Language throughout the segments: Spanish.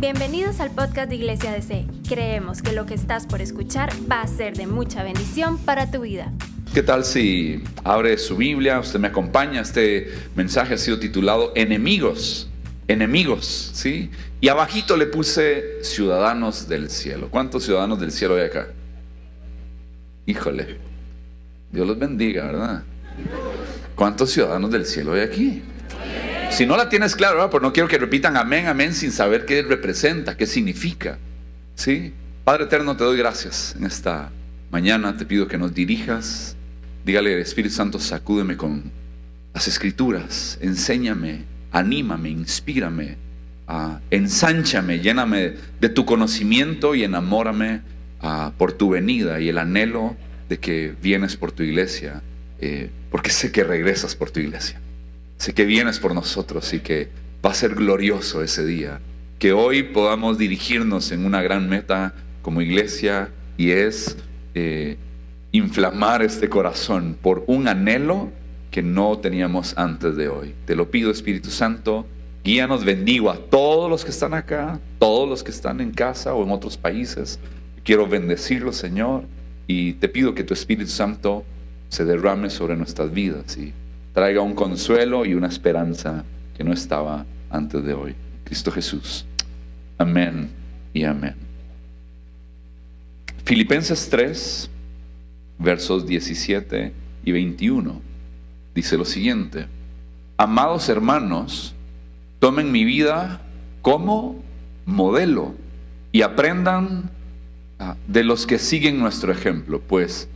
Bienvenidos al podcast de Iglesia DC. Creemos que lo que estás por escuchar va a ser de mucha bendición para tu vida. ¿Qué tal si abre su Biblia, usted me acompaña? Este mensaje ha sido titulado Enemigos, enemigos, ¿sí? Y abajito le puse ciudadanos del cielo. ¿Cuántos ciudadanos del cielo hay acá? Híjole, Dios los bendiga, ¿verdad? ¿Cuántos ciudadanos del cielo hay aquí? Si no la tienes claro, ¿verdad? pues no quiero que repitan amén, amén sin saber qué representa, qué significa. ¿Sí? Padre eterno, te doy gracias en esta mañana. Te pido que nos dirijas. Dígale, Espíritu Santo, sacúdeme con las escrituras. Enséñame, anímame, inspírame, ensánchame, lléname de tu conocimiento y enamórame por tu venida y el anhelo de que vienes por tu iglesia, eh, porque sé que regresas por tu iglesia. Sé que vienes por nosotros y que va a ser glorioso ese día. Que hoy podamos dirigirnos en una gran meta como iglesia y es eh, inflamar este corazón por un anhelo que no teníamos antes de hoy. Te lo pido, Espíritu Santo, guíanos, bendigo a todos los que están acá, todos los que están en casa o en otros países. Quiero bendecirlos, Señor, y te pido que tu Espíritu Santo se derrame sobre nuestras vidas y traiga un consuelo y una esperanza que no estaba antes de hoy. Cristo Jesús. Amén y amén. Filipenses 3, versos 17 y 21, dice lo siguiente. Amados hermanos, tomen mi vida como modelo y aprendan ah, de los que siguen nuestro ejemplo. Pues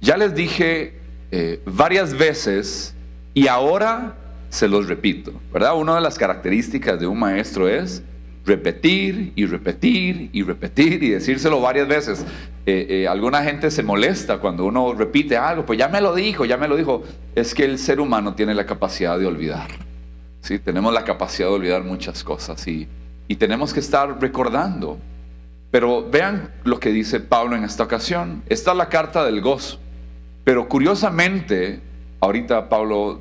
ya les dije eh, varias veces y ahora se los repito, ¿verdad? Una de las características de un maestro es repetir y repetir y repetir y decírselo varias veces. Eh, eh, alguna gente se molesta cuando uno repite algo, pues ya me lo dijo, ya me lo dijo. Es que el ser humano tiene la capacidad de olvidar. ¿sí? Tenemos la capacidad de olvidar muchas cosas y, y tenemos que estar recordando. Pero vean lo que dice Pablo en esta ocasión. Esta es la carta del gozo. Pero curiosamente, ahorita Pablo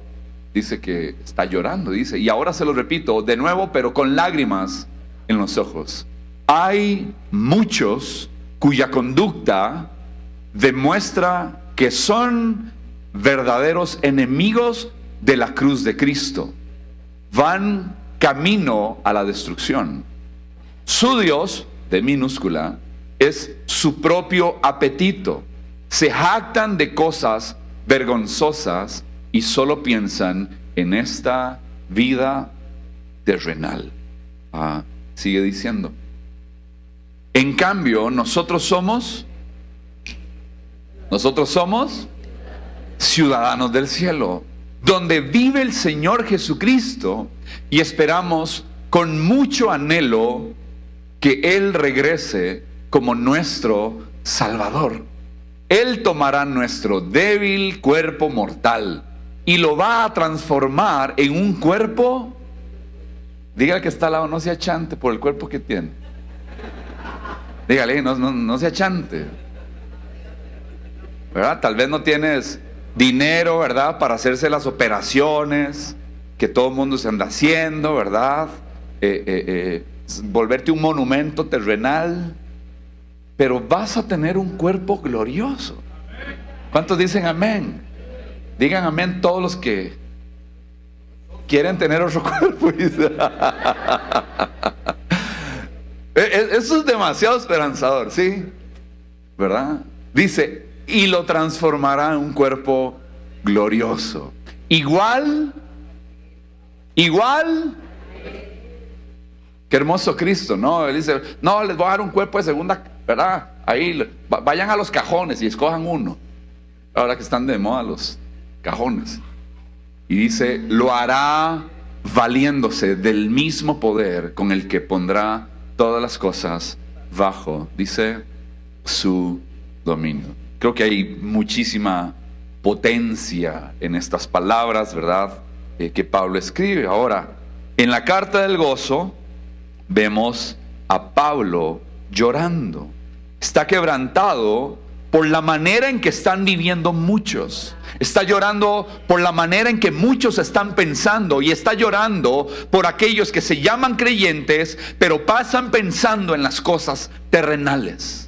dice que está llorando, dice, y ahora se lo repito de nuevo, pero con lágrimas en los ojos. Hay muchos cuya conducta demuestra que son verdaderos enemigos de la cruz de Cristo. Van camino a la destrucción. Su Dios, de minúscula, es su propio apetito. Se jactan de cosas vergonzosas y solo piensan en esta vida terrenal. Ah, sigue diciendo. En cambio, nosotros somos, nosotros somos ciudadanos del cielo, donde vive el Señor Jesucristo y esperamos con mucho anhelo que Él regrese como nuestro Salvador. Él tomará nuestro débil cuerpo mortal y lo va a transformar en un cuerpo, diga que está al lado, no se achante por el cuerpo que tiene. Dígale, no, no, no se achante. ¿Verdad? Tal vez no tienes dinero, ¿verdad? Para hacerse las operaciones que todo el mundo se anda haciendo, ¿verdad? Eh, eh, eh, volverte un monumento terrenal pero vas a tener un cuerpo glorioso. ¿Cuántos dicen amén? Digan amén todos los que quieren tener otro cuerpo. E, e, eso es demasiado esperanzador, ¿sí? ¿Verdad? Dice, y lo transformará en un cuerpo glorioso. Igual, igual. Qué hermoso Cristo, ¿no? Él dice, no, les voy a dar un cuerpo de segunda ¿verdad? Ahí vayan a los cajones y escojan uno. Ahora que están de moda los cajones. Y dice, lo hará valiéndose del mismo poder con el que pondrá todas las cosas bajo, dice, su dominio. Creo que hay muchísima potencia en estas palabras, ¿verdad? Eh, que Pablo escribe. Ahora, en la carta del gozo vemos a Pablo llorando. Está quebrantado por la manera en que están viviendo muchos. Está llorando por la manera en que muchos están pensando y está llorando por aquellos que se llaman creyentes, pero pasan pensando en las cosas terrenales.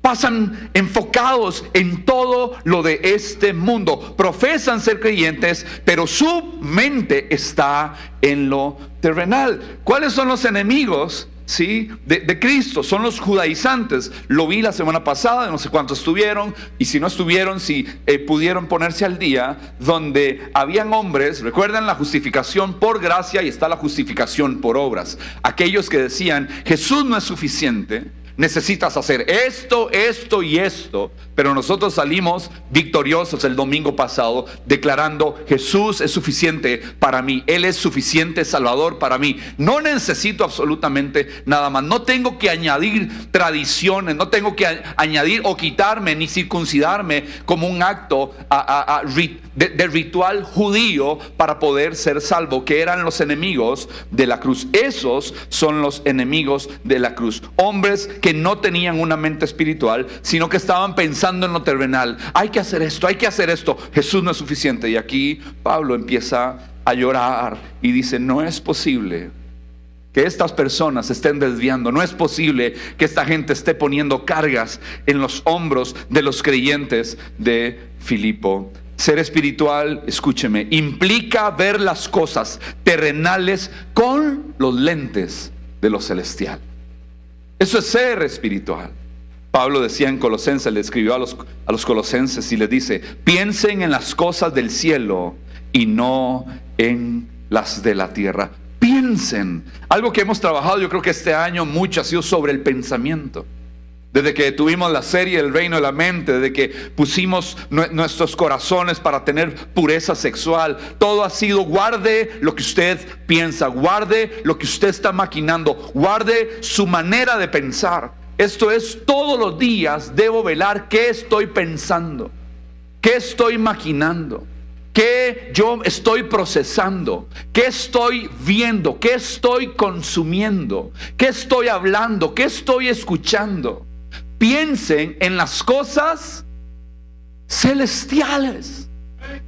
Pasan enfocados en todo lo de este mundo. Profesan ser creyentes, pero su mente está en lo terrenal. ¿Cuáles son los enemigos? ¿Sí? De, Cristo, son los judaizantes. Lo vi la semana pasada, no sé cuántos estuvieron, y si no estuvieron, si eh, pudieron ponerse al día, donde habían hombres, recuerdan la justificación por gracia y está la justificación por obras. Aquellos que decían, Jesús no es suficiente, necesitas hacer esto, esto y esto. Pero nosotros salimos victoriosos el domingo pasado declarando Jesús es suficiente para mí, Él es suficiente Salvador para mí. No necesito absolutamente nada más. No tengo que añadir tradiciones, no tengo que añadir o quitarme ni circuncidarme como un acto de, ritual judío para poder ser salvo, que eran los enemigos de la cruz. Esos son los enemigos de la cruz. Hombres que no tenían una mente espiritual, sino que estaban pensando en lo terrenal. Hay que hacer esto, hay que hacer esto. Jesús no es suficiente. Y aquí Pablo empieza a llorar y dice, no es posible que estas personas estén desviando. No es posible que esta gente esté poniendo cargas en los hombros de los creyentes de Filipo. Ser espiritual, escúcheme, implica ver las cosas terrenales con los lentes de lo celestial. Eso es ser espiritual. Pablo decía en Colosenses, le escribió a los, a los colosenses y le dice, piensen en las cosas del cielo y no en las de la tierra. Piensen. Algo que hemos trabajado yo creo que este año mucho ha sido sobre el pensamiento. Desde que tuvimos la serie El reino de la mente, desde que pusimos nuestros corazones para tener pureza sexual, todo ha sido guarde lo que usted piensa, guarde lo que usted está maquinando, guarde su manera de pensar. Esto es todos los días debo velar qué estoy pensando, qué estoy maquinando, qué yo estoy procesando, qué estoy viendo, qué estoy consumiendo, qué estoy hablando, qué estoy escuchando piensen en las cosas celestiales.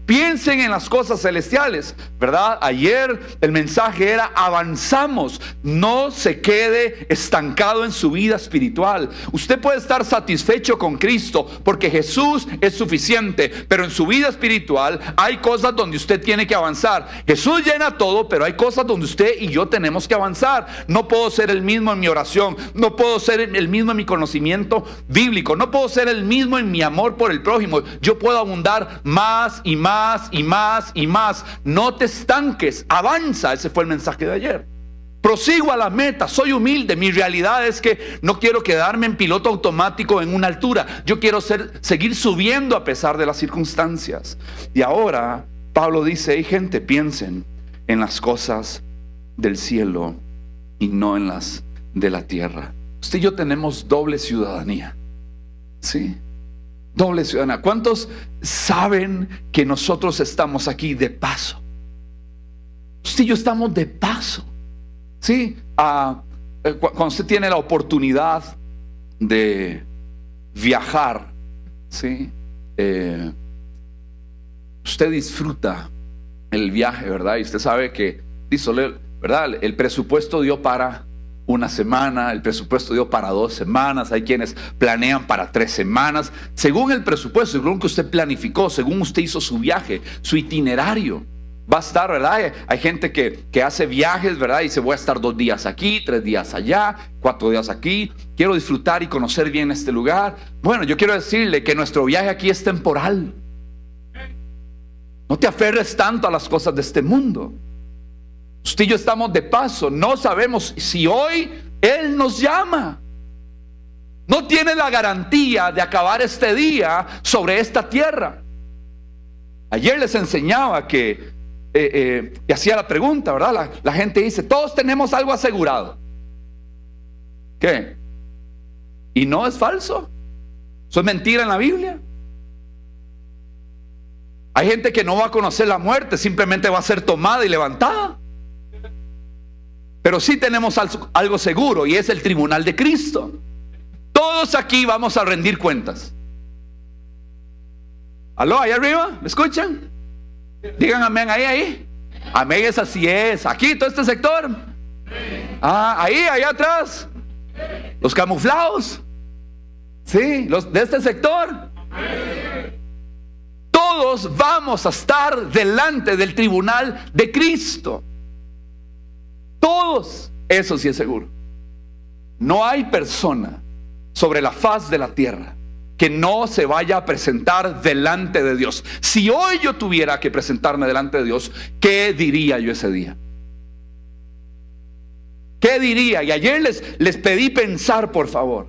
Piensen en las cosas celestiales, ¿verdad? Ayer el mensaje era avanzamos, no se quede estancado en su vida espiritual. Usted puede estar satisfecho con Cristo porque Jesús es suficiente, pero en su vida espiritual hay cosas donde usted tiene que avanzar. Jesús llena todo, pero hay cosas donde usted y yo tenemos que avanzar. No puedo ser el mismo en mi oración, no puedo ser el mismo en mi conocimiento bíblico, no puedo ser el mismo en mi amor por el prójimo. Yo puedo abundar más y más y más y más. No te estanques, avanza. Ese fue el mensaje de ayer. Prosigo a la meta, soy humilde. Mi realidad es que no quiero quedarme en piloto automático en una altura. Yo quiero ser, seguir subiendo a pesar de las circunstancias. Y ahora Pablo dice, hay gente, piensen en las cosas del cielo y no en las de la tierra. Usted y yo tenemos doble ciudadanía. ¿Sí? Doble ciudadana. ¿Cuántos saben que nosotros estamos aquí de paso? Y yo estamos de paso. ¿Sí? Ah, cuando usted tiene la oportunidad de viajar, ¿sí? Eh, usted disfruta el viaje, ¿verdad? Y usted sabe que, ¿verdad? El presupuesto dio para una semana, el presupuesto dio para dos semanas, hay quienes planean para tres semanas, según el presupuesto, según que usted planificó, según usted hizo su viaje, su itinerario. Va a estar, ¿verdad? Hay gente que, que hace viajes, ¿verdad? Y se voy a estar dos días aquí, tres días allá, cuatro días aquí. Quiero disfrutar y conocer bien este lugar. Bueno, yo quiero decirle que nuestro viaje aquí es temporal. No te aferres tanto a las cosas de este mundo. Usted y yo estamos de paso. No sabemos si hoy Él nos llama. No tiene la garantía de acabar este día sobre esta tierra. Ayer les enseñaba que, eh, eh hacía la pregunta, ¿verdad? La, la gente dice, todos tenemos algo asegurado. ¿Qué? Y no es falso. Eso es mentira en la Biblia. Hay gente que no va a conocer la muerte, simplemente va a ser tomada y levantada. Pero sí tenemos algo seguro y es el tribunal de Cristo. Todos aquí vamos a rendir cuentas. ¿Aló, ahí arriba? ¿Me escuchan? Digan amén ahí, ahí. Amén es así es. Aquí, todo este sector. Ah, ahí, allá atrás. Los camuflados. Sí, los de este sector. Todos vamos a estar delante del tribunal de Cristo. Todos. Eso sí es seguro. No hay persona sobre la faz de la tierra que no se vaya a presentar delante de Dios. Si hoy yo tuviera que presentarme delante de Dios, ¿qué diría yo ese día? ¿Qué diría? Y ayer les, les pedí pensar, por favor,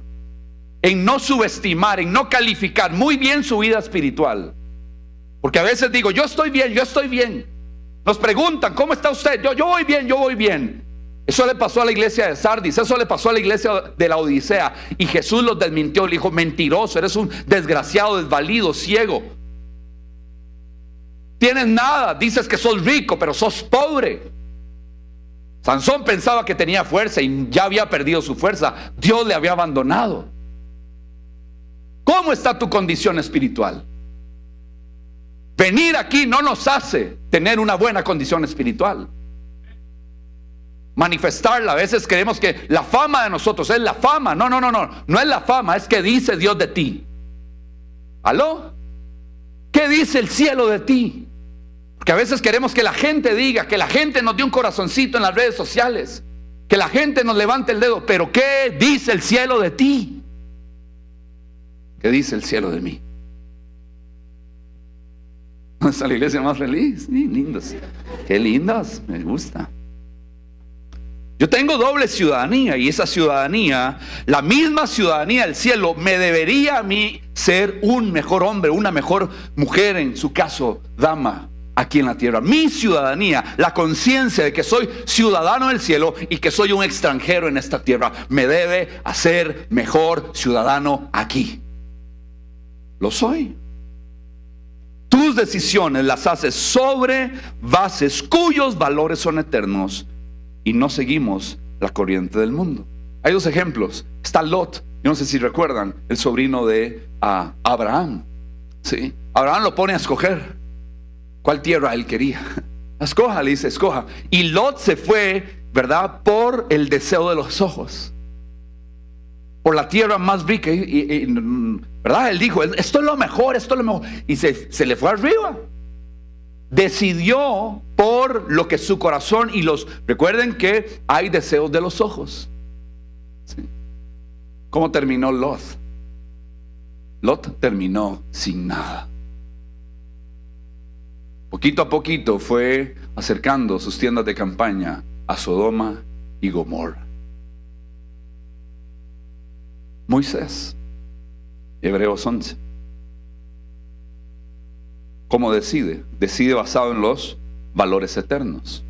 en no subestimar, en no calificar muy bien su vida espiritual. Porque a veces digo, yo estoy bien, yo estoy bien. Nos preguntan, ¿cómo está usted? Yo, yo voy bien, yo voy bien. Eso le pasó a la iglesia de Sardis, eso le pasó a la iglesia de la Odisea. Y Jesús los desmintió, le dijo, mentiroso, eres un desgraciado, desvalido, ciego. Tienes nada, dices que sos rico, pero sos pobre. Sansón pensaba que tenía fuerza y ya había perdido su fuerza. Dios le había abandonado. ¿Cómo está tu condición espiritual? Venir aquí no nos hace tener una buena condición espiritual manifestarla. A veces creemos que la fama de nosotros es la fama. No, no, no, no. No es la fama, es que dice Dios de ti. ¿Aló? ¿Qué dice el cielo de ti? Porque a veces queremos que la gente diga, que la gente nos dé un corazoncito en las redes sociales, que la gente nos levante el dedo. Pero ¿qué dice el cielo de ti? ¿Qué dice el cielo de mí? es la iglesia más feliz. Sí, lindas. Qué lindas, me gusta. Yo tengo doble ciudadanía y esa ciudadanía, la misma ciudadanía del cielo, me debería a mí ser un mejor hombre, una mejor mujer, en su caso, dama, aquí en la tierra. Mi ciudadanía, la conciencia de que soy ciudadano del cielo y que soy un extranjero en esta tierra, me debe hacer mejor ciudadano aquí. Lo soy. Tus decisiones las haces sobre bases cuyos valores son eternos y no seguimos la corriente del mundo. Hay dos ejemplos. Está Lot, yo no sé si recuerdan, el sobrino de ah, Abraham. ¿sí? Abraham lo pone a escoger cuál tierra él quería. Escoja, le dice, escoja. Y Lot se fue, ¿verdad? Por el deseo de los ojos. Por la tierra más rica. Y, ¿Verdad? Él dijo, esto es lo mejor, esto es lo mejor. Y se, se le fue arriba decidió por lo que su corazón y los... Recuerden que hay deseos de los ojos. ¿Cómo terminó Lot? Lot terminó sin nada. Poquito a poquito fue acercando sus tiendas de campaña a Sodoma y Gomorra. Moisés, Hebreos 11. ¿Cómo decide? Decide basado en los valores eternos.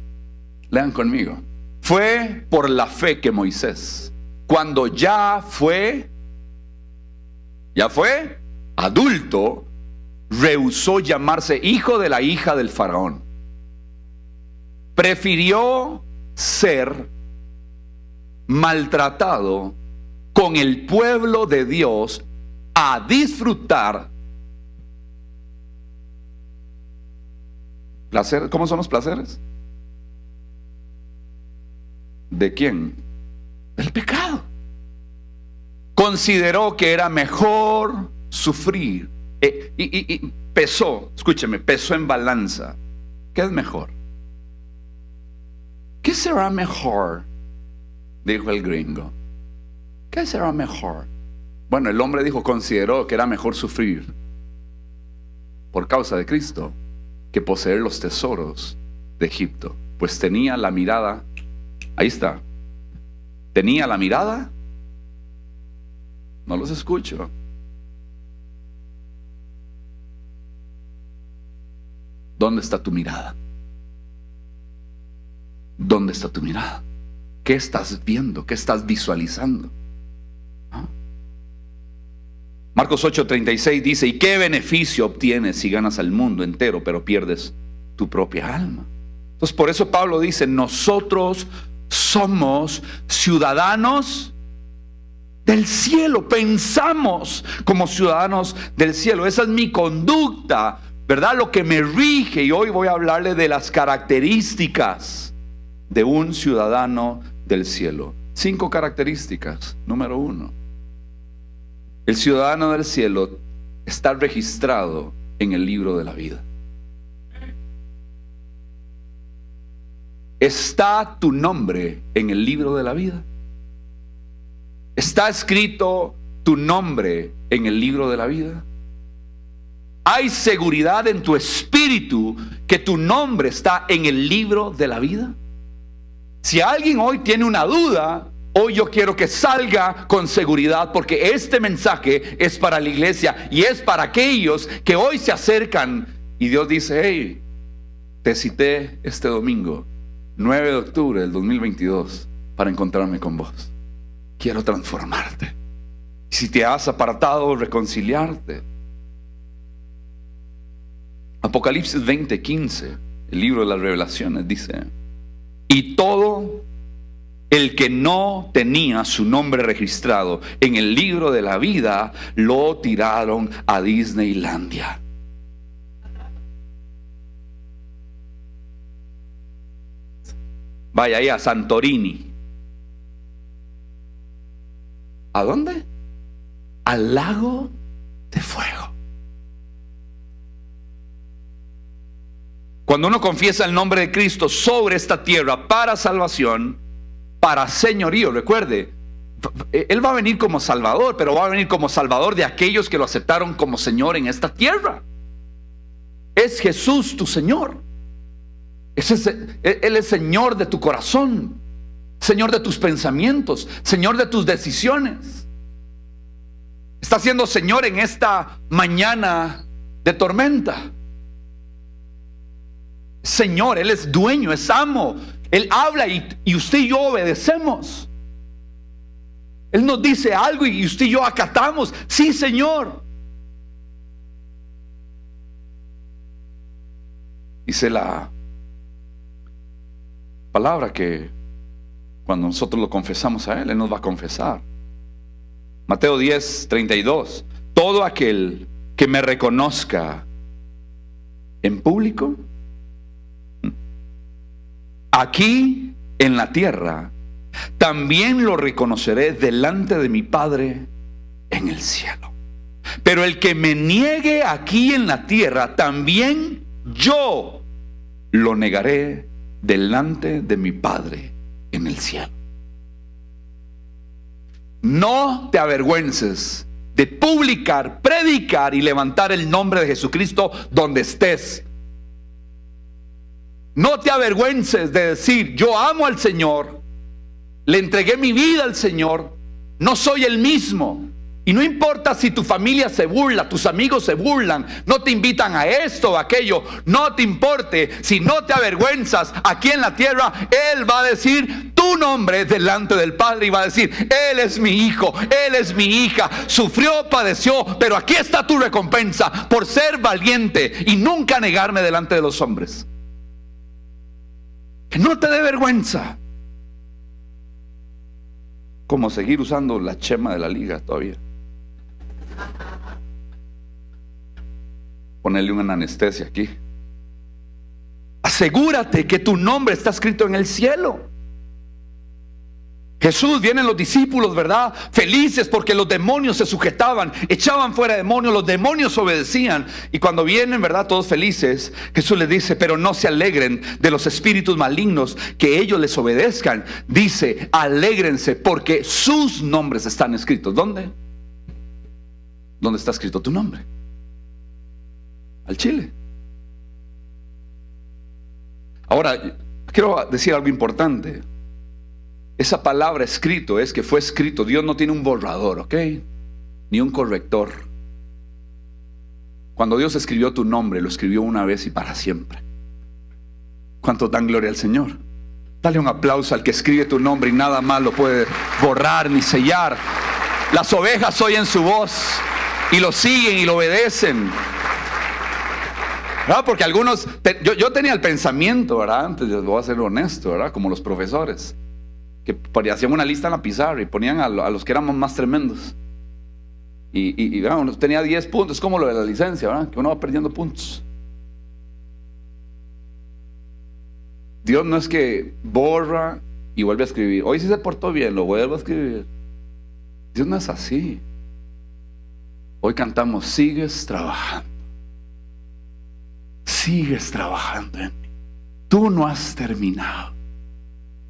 Lean conmigo. Fue por la fe que Moisés, cuando ya fue, ya fue adulto, rehusó llamarse hijo de la hija del faraón. Prefirió ser maltratado con el pueblo de Dios a disfrutar ¿Cómo son los placeres? ¿De quién? Del pecado. Consideró que era mejor sufrir. Eh, y, y pesó, escúcheme, pesó en balanza. ¿Qué es mejor? ¿Qué será mejor? Dijo el gringo. ¿Qué será mejor? Bueno, el hombre dijo, consideró que era mejor sufrir por causa de Cristo que poseer los tesoros de Egipto, pues tenía la mirada, ahí está, tenía la mirada, no los escucho. ¿Dónde está tu mirada? ¿Dónde está tu mirada? ¿Qué estás viendo? ¿Qué estás visualizando? Marcos 8:36 dice, ¿y qué beneficio obtienes si ganas al mundo entero, pero pierdes tu propia alma? Entonces por eso Pablo dice, nosotros somos ciudadanos del cielo. Pensamos como ciudadanos del cielo. Esa es mi conducta, ¿verdad? Lo que me rige. Y hoy voy a hablarle de las características de un ciudadano del cielo. Cinco características. Número uno. El ciudadano del cielo está registrado en el libro de la vida. ¿Está tu nombre en el libro de la vida? ¿Está escrito tu nombre en el libro de la vida? ¿Hay seguridad en tu espíritu que tu nombre está en el libro de la vida? Si alguien hoy tiene una duda, hoy yo quiero que salga con seguridad porque este mensaje es para la iglesia y es para aquellos que hoy se acercan y Dios dice, hey, te cité este domingo, 9 de octubre del 2022, para encontrarme con vos quiero transformarte. Si te has apartado, reconciliarte. Apocalipsis 20:15, el libro de las revelaciones, dice, y todo el que no tenía su nombre registrado en el libro de la vida, lo tiraron a Disneylandia. Vaya ahí a Santorini. ¿A dónde? Al lago de fuego. Cuando uno confiesa el nombre de Cristo sobre esta tierra para salvación, para señorío, recuerde, Él va a venir como Salvador, pero va a venir como Salvador de aquellos que lo aceptaron como Señor en esta tierra. Es Jesús tu Señor. él es Señor de tu corazón. Señor de tus pensamientos, Señor de tus decisiones. Está siendo Señor en esta mañana de tormenta. Señor, Él es dueño, es amo. Él habla y, usted y yo obedecemos. Él nos dice algo y usted y yo acatamos. Sí, Señor. Dice la palabra que cuando nosotros lo confesamos a Él, Él nos va a confesar. Mateo 10, 32. Todo aquel que me reconozca en público, aquí en la tierra, también lo reconoceré delante de mi Padre en el cielo. Pero el que me niegue aquí en la tierra, también yo lo negaré delante de mi Padre en el cielo. No te avergüences de publicar, predicar y levantar el nombre de Jesucristo donde estés. No te avergüences de decir, yo amo al Señor, le entregué mi vida al Señor, no soy el mismo, y no importa si tu familia se burla, tus amigos se burlan, no te invitan a esto o aquello, no te importe, si no te avergüenzas aquí en la tierra, Él va a decir tu nombre delante del Padre y va a decir, Él es mi hijo, Él es mi hija, sufrió, padeció, pero aquí está tu recompensa por ser valiente y nunca negarme delante de los hombres. Que no te dé vergüenza. Como seguir usando la chema de la liga todavía. Ponerle una anestesia aquí. Asegúrate que tu nombre está escrito en el cielo. Jesús, vienen los discípulos, ¿verdad? Felices porque los demonios se sujetaban, echaban fuera demonios, los demonios obedecían. Y cuando vienen, ¿verdad? Todos felices, Jesús les dice, pero no se alegren de los espíritus malignos, que ellos les obedezcan. Dice, alégrense porque sus nombres están escritos. ¿Dónde? ¿Dónde está escrito tu nombre? Al Chile. Ahora, quiero decir algo importante. Esa palabra escrito es que fue escrito. Dios no tiene un borrador, ¿ok? Ni un corrector. Cuando Dios escribió tu nombre, lo escribió una vez y para siempre. ¿Cuánto dan gloria al Señor? Dale un aplauso al que escribe tu nombre y nada más lo puede borrar ni sellar. Las ovejas oyen su voz y lo siguen y lo obedecen. Porque algunos, yo, yo, tenía el pensamiento, ¿verdad? Antes, voy a ser honesto, ¿verdad? Como los profesores. Que hacían una lista en la pizarra y ponían a, los que éramos más tremendos. Y, y, uno tenía 10 puntos, es como lo de la licencia, ¿verdad? Que uno va perdiendo puntos. Dios no es que borra y vuelve a escribir. Hoy sí se portó bien, lo vuelvo a escribir. Dios no es así. Hoy cantamos, sigues trabajando. Sigues trabajando en mí. Tú no has terminado.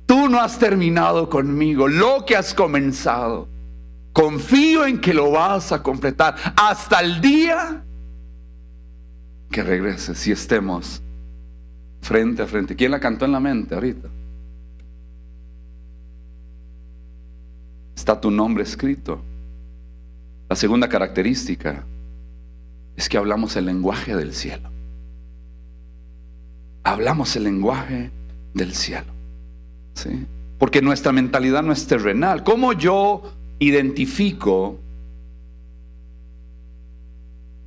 Tú no has terminado conmigo. Lo que has comenzado. Confío en que lo vas a completar hasta el día que regreses y estemos frente a frente. ¿Quién la cantó en la mente ahorita? Está tu nombre escrito. La segunda característica es que hablamos el lenguaje del cielo. Hablamos el lenguaje del cielo. ¿Sí? Porque nuestra mentalidad no es terrenal. ¿Cómo yo identifico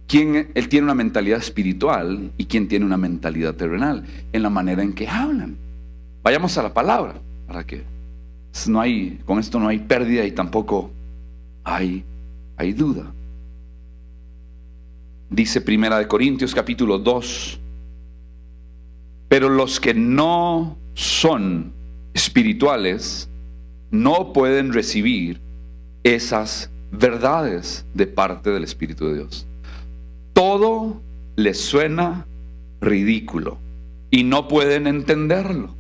quién él tiene una mentalidad espiritual y quién tiene una mentalidad terrenal? En la manera en que hablan. Vayamos a la palabra para que no hay, con esto no hay pérdida y tampoco hay, hay duda. Dice Primera de Corintios capítulo 2, pero los que no son espirituales no pueden recibir esas verdades de parte del Espíritu de Dios. Todo les suena ridículo y no pueden entenderlo.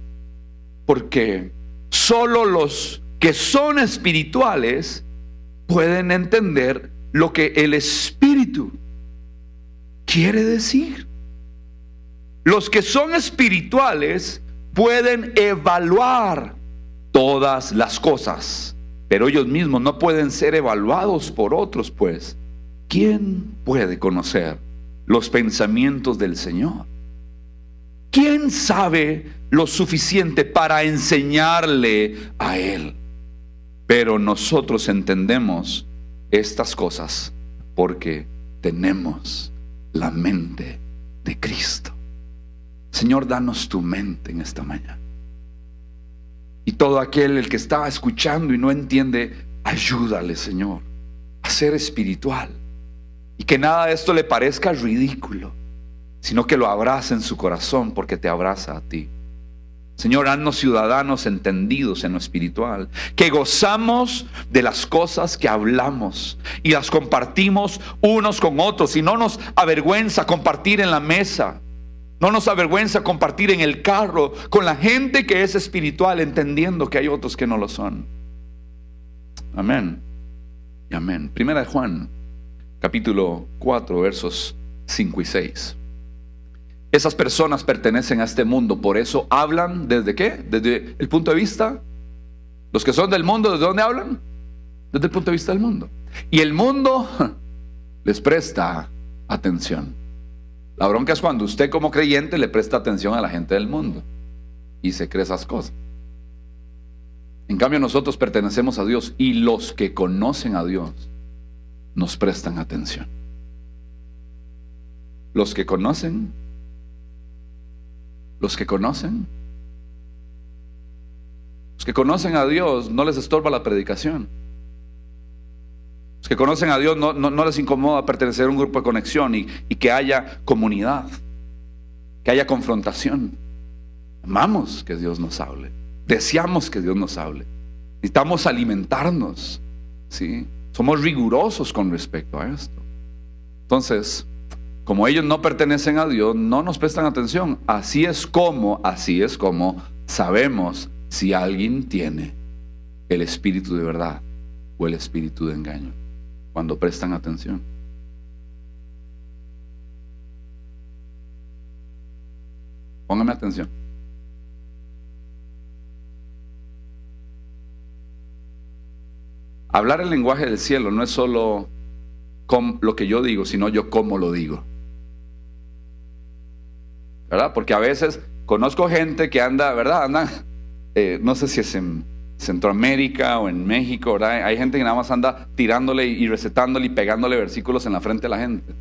Porque solo los que son espirituales pueden entender lo que el Espíritu quiere decir. Los que son espirituales pueden evaluar todas las cosas, pero ellos mismos no pueden ser evaluados por otros, pues. ¿Quién puede conocer los pensamientos del Señor? ¿Quién sabe lo suficiente para enseñarle a Él? Pero nosotros entendemos estas cosas porque tenemos la mente de Cristo. Señor, danos tu mente en esta mañana. Y todo aquel el que está escuchando y no entiende, ayúdale, Señor, a ser espiritual. Y que nada de esto le parezca ridículo sino que lo abraza en su corazón porque te abraza a ti. Señor, haznos ciudadanos entendidos en lo espiritual, que gozamos de las cosas que hablamos y las compartimos unos con otros y no nos avergüenza compartir en la mesa, no nos avergüenza compartir en el carro con la gente que es espiritual, entendiendo que hay otros que no lo son. Amén. Y amén. Primera de Juan, capítulo 4, versos 5 y 6. Esas personas pertenecen a este mundo, por eso hablan desde qué? Desde el punto de vista. Los que son del mundo, ¿desde dónde hablan? Desde el punto de vista del mundo. Y el mundo les presta atención. La bronca es cuando usted como creyente le presta atención a la gente del mundo y se cree esas cosas. En cambio nosotros pertenecemos a Dios y los que conocen a Dios nos prestan atención. Los que conocen los que conocen. Los que conocen a Dios no les estorba la predicación. Que conocen a Dios no, les incomoda pertenecer a un grupo de conexión y, y que haya comunidad, que haya confrontación. Amamos que Dios nos hable. Deseamos que Dios nos hable. Necesitamos alimentarnos. ¿sí? Somos rigurosos con respecto a esto. Entonces, como ellos no pertenecen a Dios, no nos prestan atención. Así es como, así es como sabemos si alguien tiene el espíritu de verdad o el espíritu de engaño, cuando prestan atención. Póngame atención. Hablar el lenguaje del cielo no es solo lo que yo digo, sino yo cómo lo digo. ¿verdad? Porque a veces conozco gente que anda, ¿verdad? Anda, eh, no sé si es en Centroamérica o en México, ¿verdad? Hay gente que nada más anda tirándole y recetándole y pegándole versículos en la frente a la gente.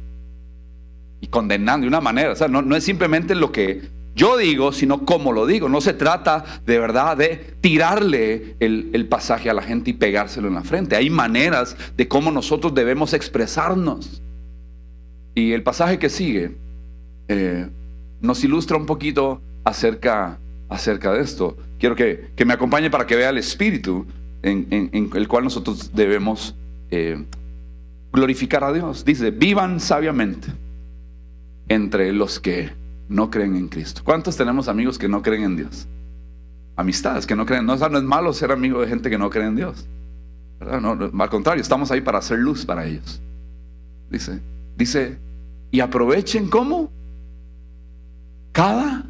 Y condenando de una manera, o sea, no, es simplemente lo que yo digo, sino cómo lo digo. No se trata de verdad de tirarle el, pasaje a la gente y pegárselo en la frente. Hay maneras de cómo nosotros debemos expresarnos. Y el pasaje que sigue eh, nos ilustra un poquito acerca, acerca de esto. Quiero que, me acompañe para que vea el espíritu en, el cual nosotros debemos eh, glorificar a Dios. Dice, vivan sabiamente entre los que no creen en Cristo. ¿Cuántos tenemos amigos que no creen en Dios? Amistades que no creen. No, no es malo ser amigo de gente que no cree en Dios. Al contrario, estamos ahí para hacer luz para ellos. Dice, dice, y aprovechen cómo? Cada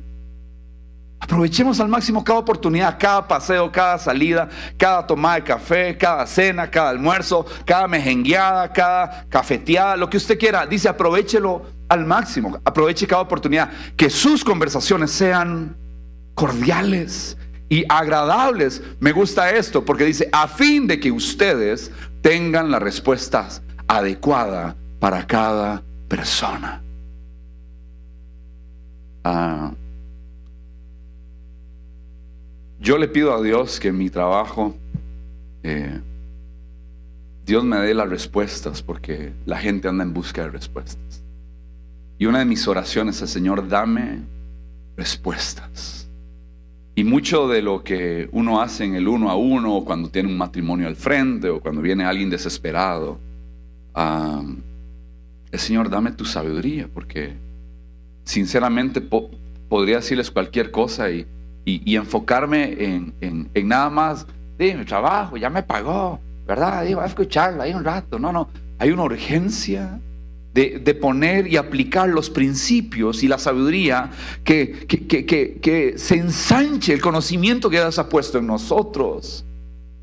Aprovechemos al máximo cada oportunidad, cada paseo, cada salida, cada tomada de café, cada cena, cada almuerzo, cada mejengueada, cada cafeteada, lo que usted quiera. Dice, aprovechelo al máximo, aproveche cada oportunidad. Que sus conversaciones sean cordiales y agradables. Me gusta esto porque dice, a fin de que ustedes tengan las respuestas adecuadas para cada persona. Ah yo le pido a Dios que en mi trabajo eh, Dios me dé las respuestas porque la gente anda en busca de respuestas. Y una de mis oraciones es, Señor, dame respuestas. Y mucho de lo que uno hace en el uno a uno, o cuando tiene un matrimonio al frente, o cuando viene alguien desesperado, el Señor, dame tu sabiduría, porque sinceramente podría decirles cualquier cosa y y, enfocarme en, nada más, de mi trabajo, ya me pagó, ¿verdad? Digo, a escucharlo ahí un rato. No, no, hay una urgencia de, poner y aplicar los principios y la sabiduría que, que, se ensanche el conocimiento que Dios ha puesto en nosotros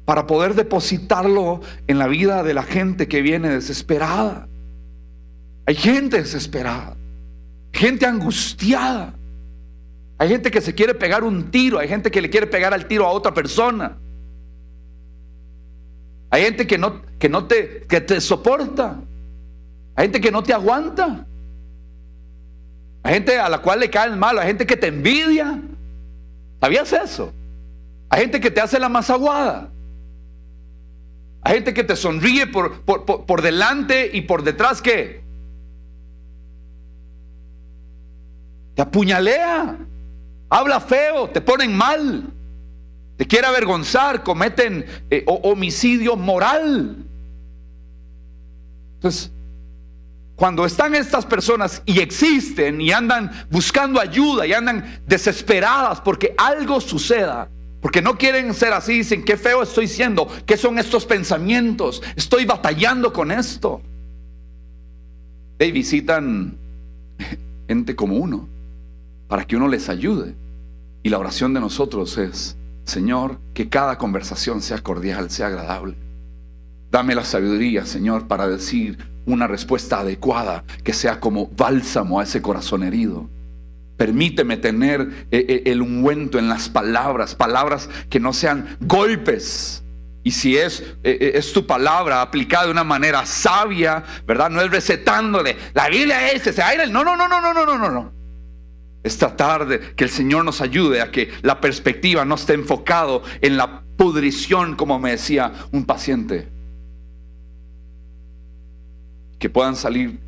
para poder depositarlo en la vida de la gente que viene desesperada. Hay gente desesperada, gente angustiada. Hay gente que se quiere pegar un tiro, hay gente que le quiere pegar al tiro a otra persona. Hay gente que no, que no te, que te soporta. Hay gente que no te aguanta. Hay gente a la cual le cae el mal, hay gente que te envidia. ¿Sabías eso? Hay gente que te hace la más aguada. Hay gente que te sonríe por, por, por delante y por detrás que te apuñalea habla feo, te ponen mal, te quiere avergonzar, cometen eh, homicidio moral. Entonces, cuando están estas personas y existen y andan buscando ayuda y andan desesperadas porque algo suceda, porque no quieren ser así, dicen, qué feo estoy siendo, qué son estos pensamientos, estoy batallando con esto. Y visitan gente como uno para que uno les ayude. Y la oración de nosotros es, Señor, que cada conversación sea cordial, sea agradable. Dame la sabiduría, Señor, para decir una respuesta adecuada que sea como bálsamo a ese corazón herido. Permíteme tener eh, eh, el ungüento en las palabras, palabras que no sean golpes. Y si es, eh, es tu palabra aplicada de una manera sabia, ¿verdad? No es recetándole, la Biblia es ese aire. No, no, no, no, no, no, no, no esta tarde, que el Señor nos ayude a que la perspectiva no esté enfocado en la pudrición, como me decía un paciente. Que puedan salir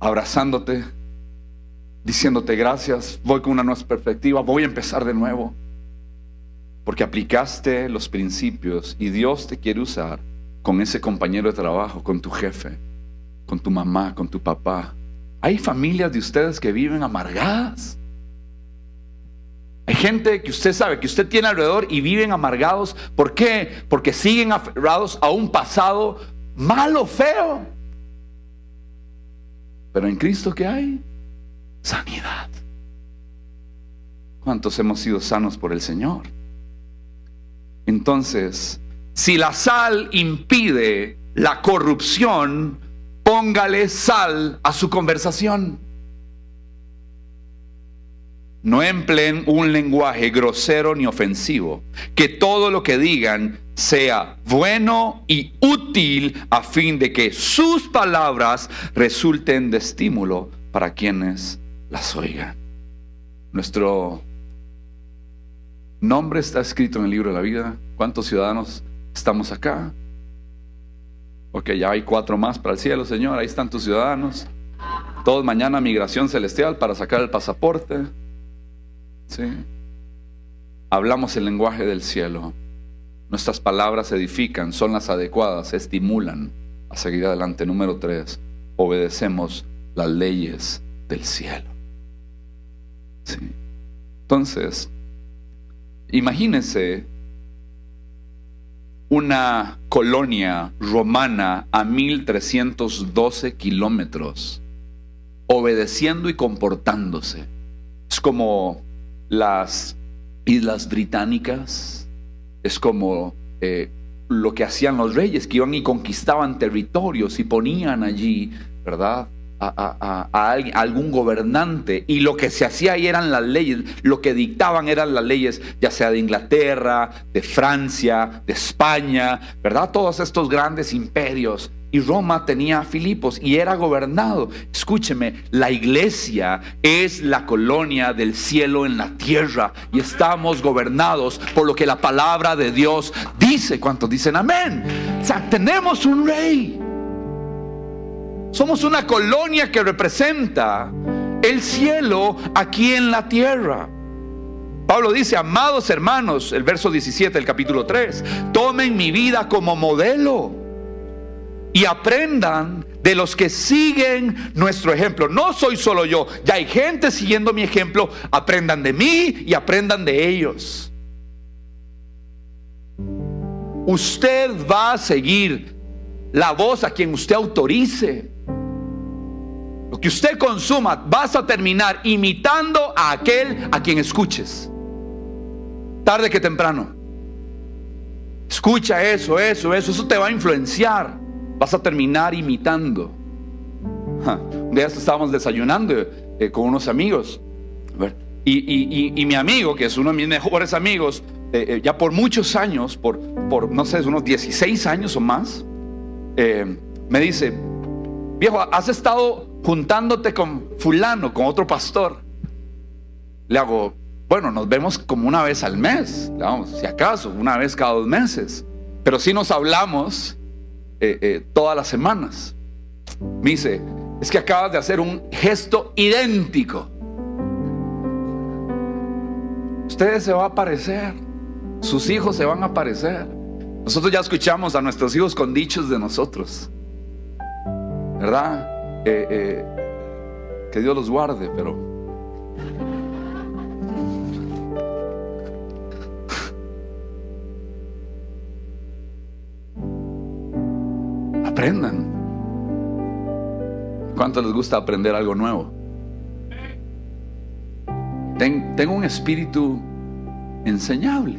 abrazándote, diciéndote gracias, voy con una nueva perspectiva, voy a empezar de nuevo. Porque aplicaste los principios y Dios te quiere usar con ese compañero de trabajo, con tu jefe, con tu mamá, con tu papá. Hay familias de ustedes que viven amargadas. Hay gente que usted sabe que usted tiene alrededor y viven amargados. ¿Por qué? Porque siguen aferrados a un pasado malo, feo. Pero en Cristo ¿qué hay? Sanidad. ¿Cuántos hemos sido sanos por el Señor? Entonces, si la sal impide la corrupción, póngale sal a su conversación. No empleen un lenguaje grosero ni ofensivo. Que todo lo que digan sea bueno y útil a fin de que sus palabras resulten de estímulo para quienes las oigan. Nuestro nombre está escrito en el libro de la vida. ¿Cuántos ciudadanos estamos acá? Ok, ya hay cuatro más para el cielo, Señor. Ahí están tus ciudadanos. Todos mañana migración celestial para sacar el pasaporte. ¿Sí? Hablamos el lenguaje del cielo. Nuestras palabras edifican, son las adecuadas, estimulan a seguir adelante. Número tres, obedecemos las leyes del cielo. ¿Sí? Entonces, imagínense una colonia romana a 1312 kilómetros, obedeciendo y comportándose. Es como las Islas Británicas, es como eh, lo que hacían los reyes, que iban y conquistaban territorios y ponían allí, ¿verdad? a, algún gobernante y lo que se hacía ahí eran las leyes, lo que dictaban eran las leyes, ya sea de Inglaterra, de Francia, de España, ¿verdad? Todos estos grandes imperios. Y Roma tenía a Filipos y era gobernado. Escúcheme, la iglesia es la colonia del cielo en la tierra y estamos gobernados por lo que la palabra de Dios dice. ¿Cuántos dicen amén? O sea, tenemos un rey. Somos una colonia que representa el cielo aquí en la tierra. Pablo dice, amados hermanos, el verso 17 del capítulo 3, tomen mi vida como modelo y aprendan de los que siguen nuestro ejemplo. No soy solo yo, ya hay gente siguiendo mi ejemplo, aprendan de mí y aprendan de ellos. Usted va a seguir la voz a quien usted autorice. Lo que usted consuma, vas a terminar imitando a aquel a quien escuches. Tarde que temprano. Escucha eso, eso, eso, eso te va a influenciar. Vas a terminar imitando. un día estábamos desayunando eh, con unos amigos. Y, mi amigo, que es uno de mis mejores amigos, eh, eh, ya por muchos años, por, por, no sé, unos 16 años o más, me dice, viejo, has estado juntándote con fulano, con otro pastor. Le hago, bueno, nos vemos como una vez al mes, si acaso, una vez cada dos meses. Pero si nos hablamos eh, eh, todas las semanas. Me dice, es que acabas de hacer un gesto idéntico. Ustedes se va a parecer, sus hijos se van a parecer. Nosotros ya escuchamos a nuestros hijos con dichos de nosotros. ¿Verdad? Eh, que Dios los guarde, pero aprendan. ¿Cuánto les gusta aprender algo nuevo? tengo un espíritu enseñable.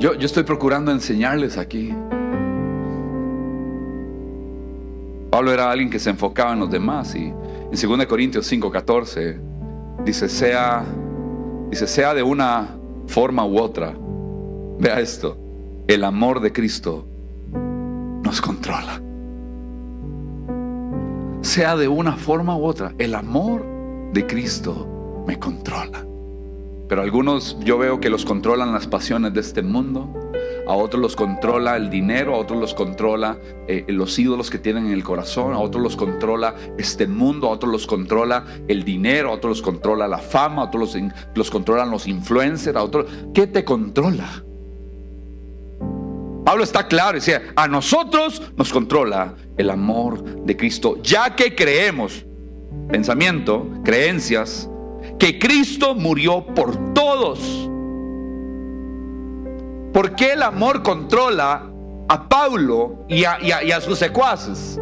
Yo, yo estoy procurando enseñarles aquí. Pablo era alguien que se enfocaba en los demás y en 2 Corintios 5:14 dice, sea, dice, sea de una forma u otra. Vea esto, el amor de Cristo nos controla. Sea de una forma u otra, el amor de Cristo me controla. Pero algunos yo veo que los controlan las pasiones de este mundo a otros los controla el dinero, a otros los controla eh, los ídolos que tienen en el corazón, a otros los controla este mundo, a otros los controla el dinero, a otros los controla la fama, a otros los, los controlan los influencers, a otros... ¿Qué te controla? Pablo está claro, decía, a nosotros nos controla el amor de Cristo, ya que creemos, pensamiento, creencias, que Cristo murió por todos ¿Por qué el amor controla a Pablo y a, sus secuaces?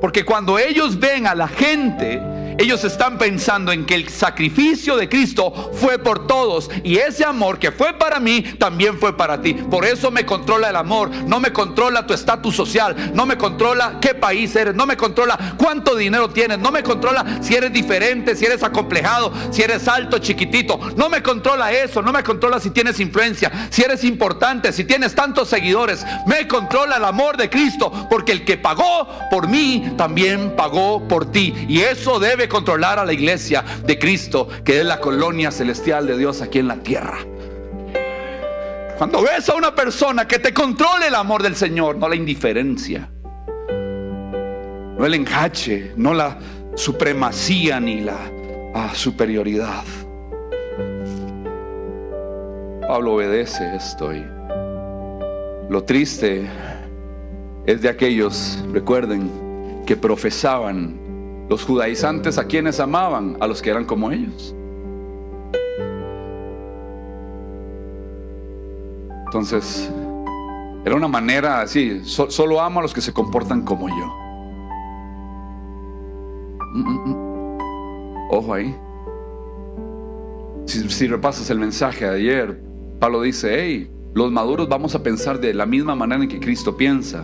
Porque cuando ellos ven a la gente ellos están pensando en que el sacrificio de Cristo fue por todos y ese amor que fue para mí también fue para ti. Por eso me controla el amor, no me controla tu estatus social, no me controla qué país eres, no me controla cuánto dinero tienes, no me controla si eres diferente, si eres acomplejado, si eres alto, chiquitito, no me controla eso, no me controla si tienes influencia, si eres importante, si tienes tantos seguidores, me controla el amor de Cristo, porque el que pagó por mí también pagó por ti. Y eso debe controlar a la iglesia de Cristo, que es la colonia celestial de Dios aquí en la tierra. Cuando ves a una persona que te controle el amor del Señor, no la indiferencia, no el enjache, no la supremacía ni la ah, superioridad. Pablo obedece esto y lo triste es de aquellos, recuerden, que profesaban los judaizantes a quienes amaban, a los que eran como ellos. Entonces, era una manera así, solo amo a los que se comportan como yo. Mm, mm, mm. Ojo ahí. Si, si, repasas el mensaje de ayer, Pablo dice, hey, los maduros vamos a pensar de la misma manera en que Cristo piensa.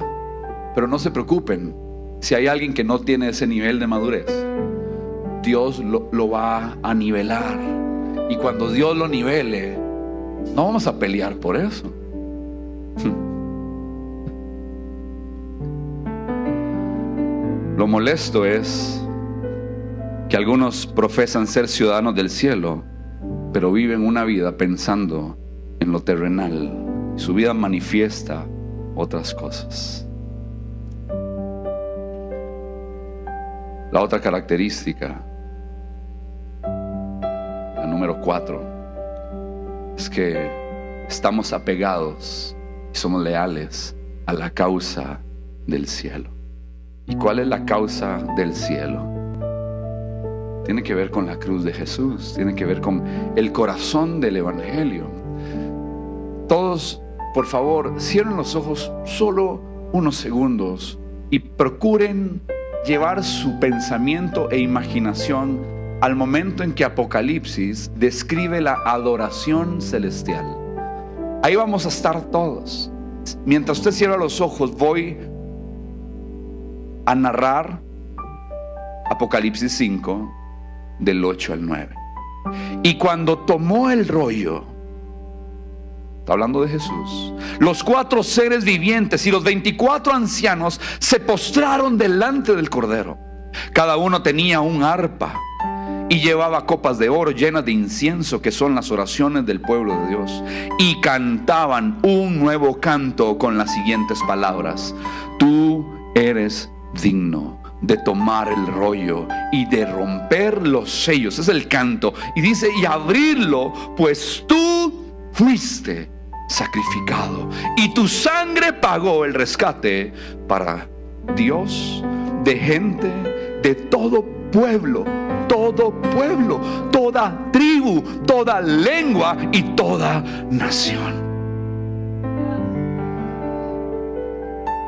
Pero no se preocupen si hay alguien que no tiene ese nivel de madurez. Dios lo, va a nivelar. Y cuando Dios lo nivele, no vamos a pelear por eso. Lo molesto es que algunos profesan ser ciudadanos del cielo, pero viven una vida pensando en lo terrenal. Su vida manifiesta otras cosas. La otra característica, la número cuatro, es que estamos apegados y somos leales a la causa del cielo. ¿Y cuál es la causa del cielo? Tiene que ver con la cruz de Jesús, tiene que ver con el corazón del Evangelio. Todos, por favor, cierren los ojos solo unos segundos y procuren llevar su pensamiento e imaginación al momento en que Apocalipsis describe la adoración celestial. Ahí vamos a estar todos. Mientras usted cierra los ojos, voy a narrar Apocalipsis 5 del 8 al 9. Y cuando tomó el rollo, está hablando de Jesús, los cuatro seres vivientes y los 24 ancianos se postraron delante del Cordero. Cada uno tenía un arpa y llevaba copas de oro llenas de incienso, que son las oraciones del pueblo de Dios. Y cantaban un nuevo canto con las siguientes palabras. Tú eres digno de tomar el rollo y de romper los sellos. Es el canto. Y dice, y abrirlo, pues tú fuiste sacrificado. Y tu sangre pagó el rescate para Dios de gente de todo pueblo, todo pueblo, toda tribu, toda lengua y toda nación.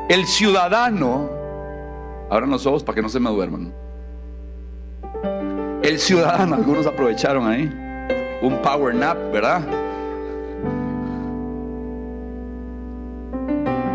El ciudadano Abran los ojos para que no se me duerman. El ciudadano, algunos aprovecharon ahí. Un power nap, ¿verdad?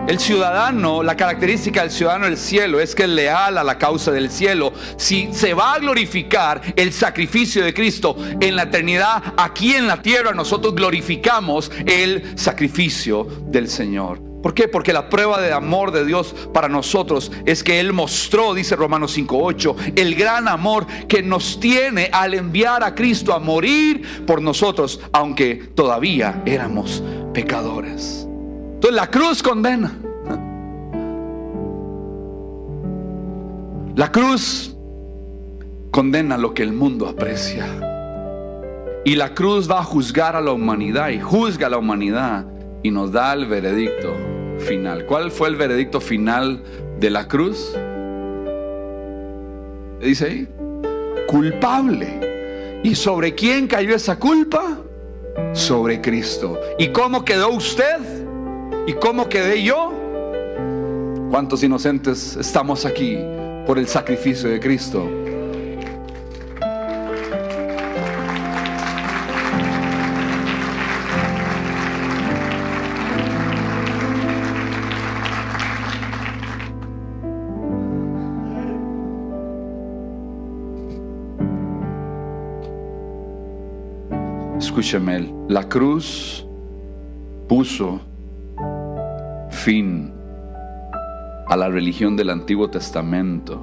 El ciudadano, la característica del ciudadano del cielo es que es leal a la causa del cielo. Si se va a glorificar el sacrificio de Cristo en la eternidad, aquí en la tierra nosotros glorificamos el sacrificio del Señor. ¿Por qué? Porque la prueba de amor de Dios para nosotros es que Él mostró, dice Romanos 5.8, el gran amor que nos tiene al enviar a Cristo a morir por nosotros, aunque todavía éramos pecadores. Entonces la cruz condena. La cruz condena lo que el mundo aprecia. Y la cruz va a juzgar a la humanidad y juzga a la humanidad y nos da el veredicto final. ¿Cuál fue el veredicto final de la cruz? Dice ahí, culpable. ¿Y sobre quién cayó esa culpa? Sobre Cristo. ¿Y cómo quedó usted? ¿Y cómo quedé yo? ¿Cuántos inocentes estamos aquí por el sacrificio de Cristo? escúcheme, la cruz puso fin a la religión del Antiguo Testamento.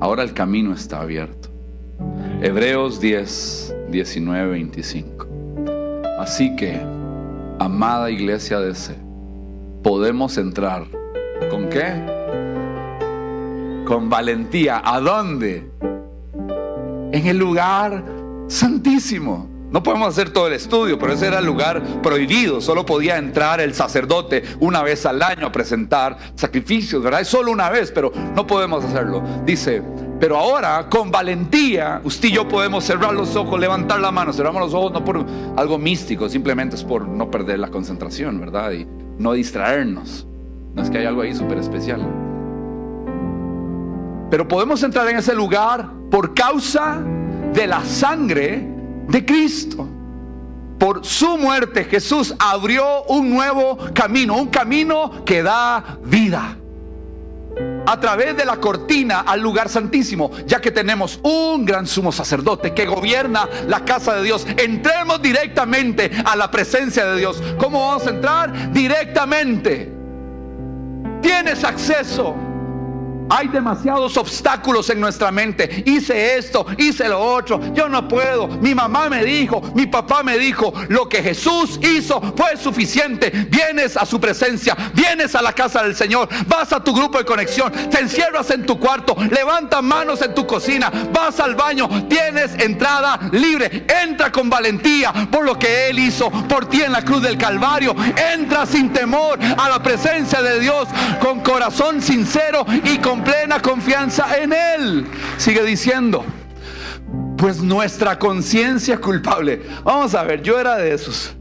Ahora el camino está abierto. Hebreos 10, 19, 25. Así que, amada iglesia de C, podemos entrar. ¿Con qué? Con valentía. ¿A dónde? En el lugar santísimo. No podemos hacer todo el estudio, pero ese era el lugar prohibido. Solo podía entrar el sacerdote una vez al año a presentar sacrificios, ¿verdad? Es solo una vez, pero no podemos hacerlo. Dice, pero ahora con valentía, usted y yo podemos cerrar los ojos, levantar la mano. Cerramos los ojos no por algo místico, simplemente es por no perder la concentración, ¿verdad? Y no distraernos. No es que hay algo ahí súper especial. Pero podemos entrar en ese lugar por causa de la sangre de Cristo. Por su muerte Jesús abrió un nuevo camino, un camino que da vida. A través de la cortina al lugar santísimo, ya que tenemos un gran sumo sacerdote que gobierna la casa de Dios. Entremos directamente a la presencia de Dios. ¿Cómo vamos a entrar? Directamente. Tienes acceso hay demasiados obstáculos en nuestra mente. Hice esto, hice lo otro. Yo no puedo. Mi mamá me dijo, mi papá me dijo, lo que Jesús hizo fue suficiente. Vienes a su presencia, vienes a la casa del Señor, vas a tu grupo de conexión, te encierras en tu cuarto, levantas manos en tu cocina, vas al baño, tienes entrada libre. Entra con valentía por lo que Él hizo por ti en la cruz del Calvario. Entra sin temor a la presencia de Dios con corazón sincero y con plena confianza en Él. Sigue diciendo, pues nuestra conciencia culpable. Vamos a ver, yo era de esos.